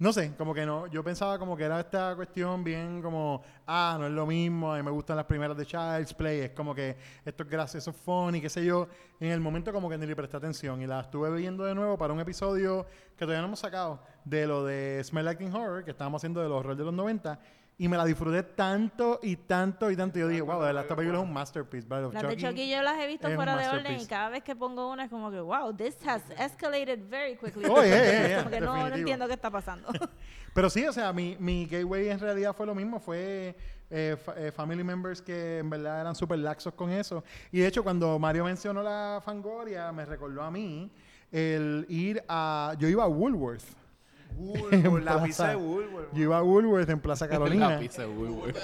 No sé, como que no. Yo pensaba como que era esta cuestión bien como... Ah, no es lo mismo. A mí me gustan las primeras de Child's Play. Es como que esto es gracioso, funny, qué sé yo. En el momento como que ni le presté atención. Y la estuve viendo de nuevo para un episodio que todavía no hemos sacado. De lo de Smell Teen Horror, que estábamos haciendo de los horror de los 90. Y me la disfruté tanto y tanto y tanto. Yo dije, wow, esta película es un masterpiece. Of Las de Chucky. Yo las he visto fuera de orden y cada vez que pongo una es como que, wow, this has escalated very quickly. Oh, yeah, yeah, yeah, Como que no, no entiendo qué está pasando. Pero sí, o sea, mi, mi gateway en realidad fue lo mismo, fue eh, fa- eh, family members que en verdad eran súper laxos con eso. Y de hecho, cuando Mario mencionó la Fangoria, me recordó a mí el ir a... Yo iba a Woolworth. Woolworth, la Plaza- pizza de Woolworth. Yo iba a Woolworth en Plaza La Carolina. pizza de Woolworth.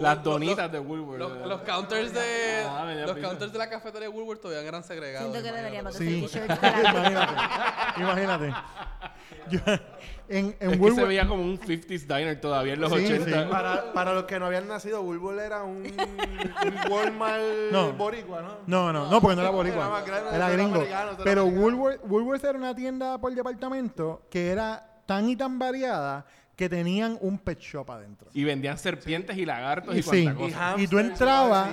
Las donitas de Woolworth. Los, los counters de Ah, venía los pizza. counters de la cafetería de Woolworth todavía eran segregados. Siento que imagínate. deberíamos de Sí. hacer t-shirts de la- imagínate. Imagínate. Yo, en, en Es que se Woolworth... veía como un 50s diner todavía en los Sí, 80. sí. Para, para los que no habían nacido, Woolworth era un, un Walmart No. boricua, ¿no? No, no, no, porque no era Era boricua. más grande, Era era gringo. americano, era Pero americano. Woolworth, Woolworth era una tienda por departamento que era tan y tan variada que tenían un pet shop adentro. Y vendían serpientes y lagartos Y y sí. cuanta Y Y tú entrabas,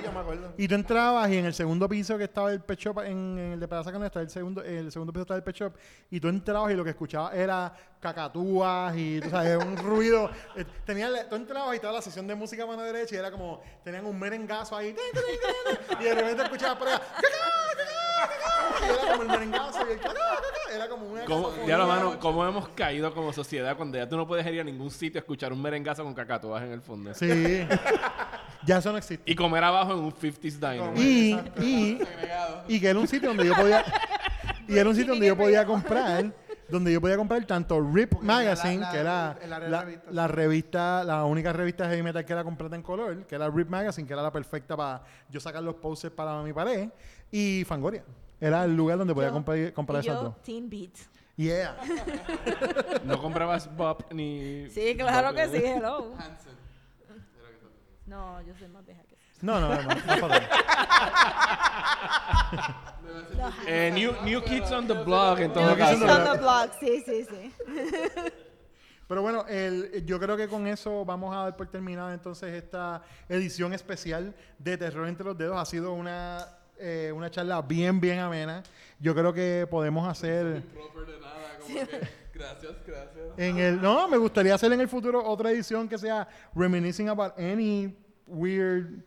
y tú entrabas y en el segundo piso que estaba el pet shop, en, en el de Plaza Cano está el segundo, el segundo piso estaba el pet shop, y tú entrabas y lo que escuchabas era cacatúas y tú sabes, un ruido. Eh, Tenían, la- tú entrabas y estaba la sesión de música a mano derecha y era como, tenían un merengazo ahí, y de repente escuchabas por allá, y era como el merengazo y el era como una ¿Cómo, ya lo mano, ¿Cómo hemos caído como sociedad cuando ya tú no puedes ir a ningún sitio a escuchar un merengazo con cacatúas en el fondo? Sí, ya eso no existe. Y comer abajo en un 50s diner. Y, y, y que era un sitio donde yo podía y era un sitio donde yo podía comprar donde yo podía comprar tanto Rip Porque era la- Magazine la- que era la, revista la única revista de heavy metal que era completa en color que era Rip Magazine que era la perfecta para yo sacar los posters para mi pared y Fangoria era el lugar donde podía Yo- comprar, comprar y esas yo, dos Teen Beats. yeah No comprabas Bob ni... Sí, claro que sí, hello. Hansen. No, yo soy más vieja que eso. no no no, no, no. Eh, new, new Kids on the Block, en todo New Kids on caso. the On the block, sí, sí, sí. Pero bueno, el- yo creo que con eso vamos a dar por terminada entonces esta edición especial de Terror entre los Dedos. Ha sido una, eh, una charla bien, bien amena. Yo creo que podemos hacer Proper de nada, como que gracias, gracias. en el... No, me gustaría hacer en el futuro otra edición que sea Reminiscing About Any Weird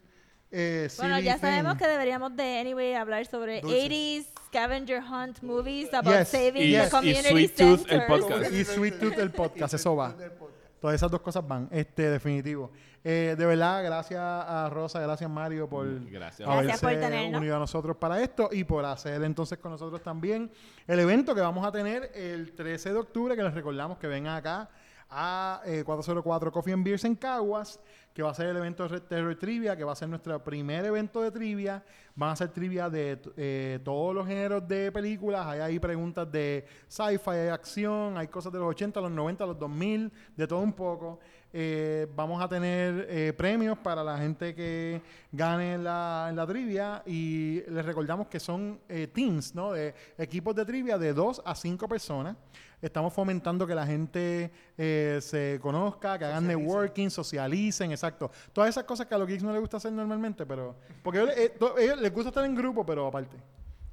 eh, Bueno, ya thing. sabemos que deberíamos de, anyway, hablar sobre Dulces. 80s scavenger hunt movies about Yes. saving Y- the y community Sweet Tooth, el podcast. Y Sweet Tooth el podcast, eso va. Todas esas dos cosas van, este definitivo. Eh, de verdad, gracias a Rosa, gracias Mario por Gracias. Gracias por haberse tenernos. unido a nosotros para esto y por hacer entonces con nosotros también el evento que vamos a tener el 13 de octubre, que les recordamos que vengan acá a eh, 404 Coffee and Beers en Caguas, que va a ser el evento de Terror Trivia, que va a ser nuestro primer evento de trivia. Van a ser trivia de eh, todos los géneros de películas. Hay preguntas de sci-fi, hay acción, hay cosas de los 80, los 90, los 2000, de todo un poco. Eh, vamos a tener eh, premios para la gente que gane en la, en la trivia y les recordamos que son eh, teams, ¿no? De equipos de trivia de 2 a 5 personas. Estamos fomentando que la gente eh, se conozca, que hagan Socialicen. networking, socialicen, exacto. Todas esas cosas que a los geeks no les gusta hacer normalmente, pero... Porque ellos, eh, ellos les gusta estar en grupo, pero aparte.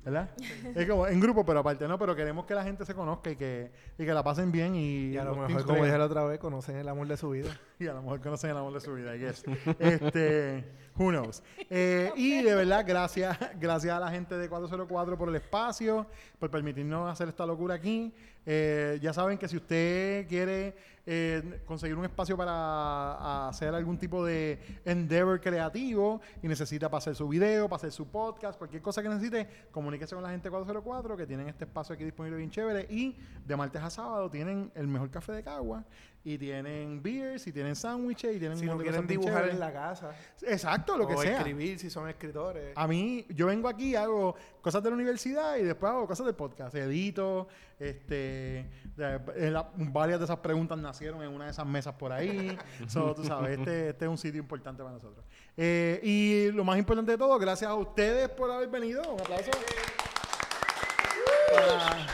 ¿Verdad? Es como en grupo, pero aparte, ¿no? Pero queremos que la gente se conozca y que, y que la pasen bien y... Y a lo mejor, como dije la otra vez, conocen el amor de su vida. Y a lo mejor conocen el amor de su vida, I guess. Este, who knows. Eh, y de verdad, gracias, gracias a la gente de 404 por el espacio, por permitirnos hacer esta locura aquí. Eh, ya saben que si usted quiere eh, conseguir un espacio para hacer algún tipo de endeavor creativo y necesita para hacer su video, para hacer su podcast, cualquier cosa que necesite, comuníquese con la gente de 404 que tienen este espacio aquí disponible bien chévere y de martes a sábado tienen el mejor café de Cagua y tienen beers y tienen sándwiches y tienen Si un no quieren dibujar chéveres. en la casa. Exacto, lo que o sea. escribir si son escritores. A mí, yo vengo aquí, hago cosas de la universidad y después hago cosas del podcast. Edito, este, de- en la- varias de esas preguntas nacieron en una de esas mesas por ahí. so, tú sabes, este, este es un sitio importante para nosotros. Eh, y lo más importante de todo, gracias a ustedes por haber venido. Un aplauso. Para,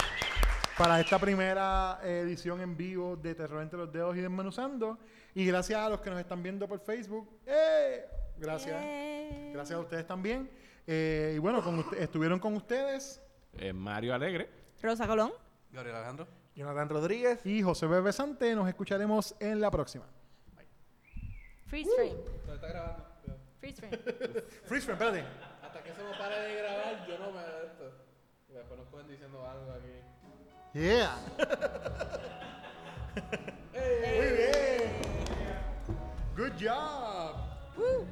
para esta primera eh, edición en vivo de Terror entre los dedos y desmenuzando. Y gracias a los que nos están viendo por Facebook. ¡Eh! Gracias. Gracias a ustedes también. Eh, y bueno, con usted- estuvieron con ustedes Eh, Mario Alegre. Rosa Colón. Gabriel Alejandro. Jonathan Rodríguez. y José Bebé Sante. Nos escucharemos en la próxima. Freeze frame. está grabando. Freeze frame. Freeze frame, espérate. Hasta que se me pare de grabar, yo no me esto. Después nos pueden diciendo algo aquí. Yeah. hey. Hey. Good job. Woo.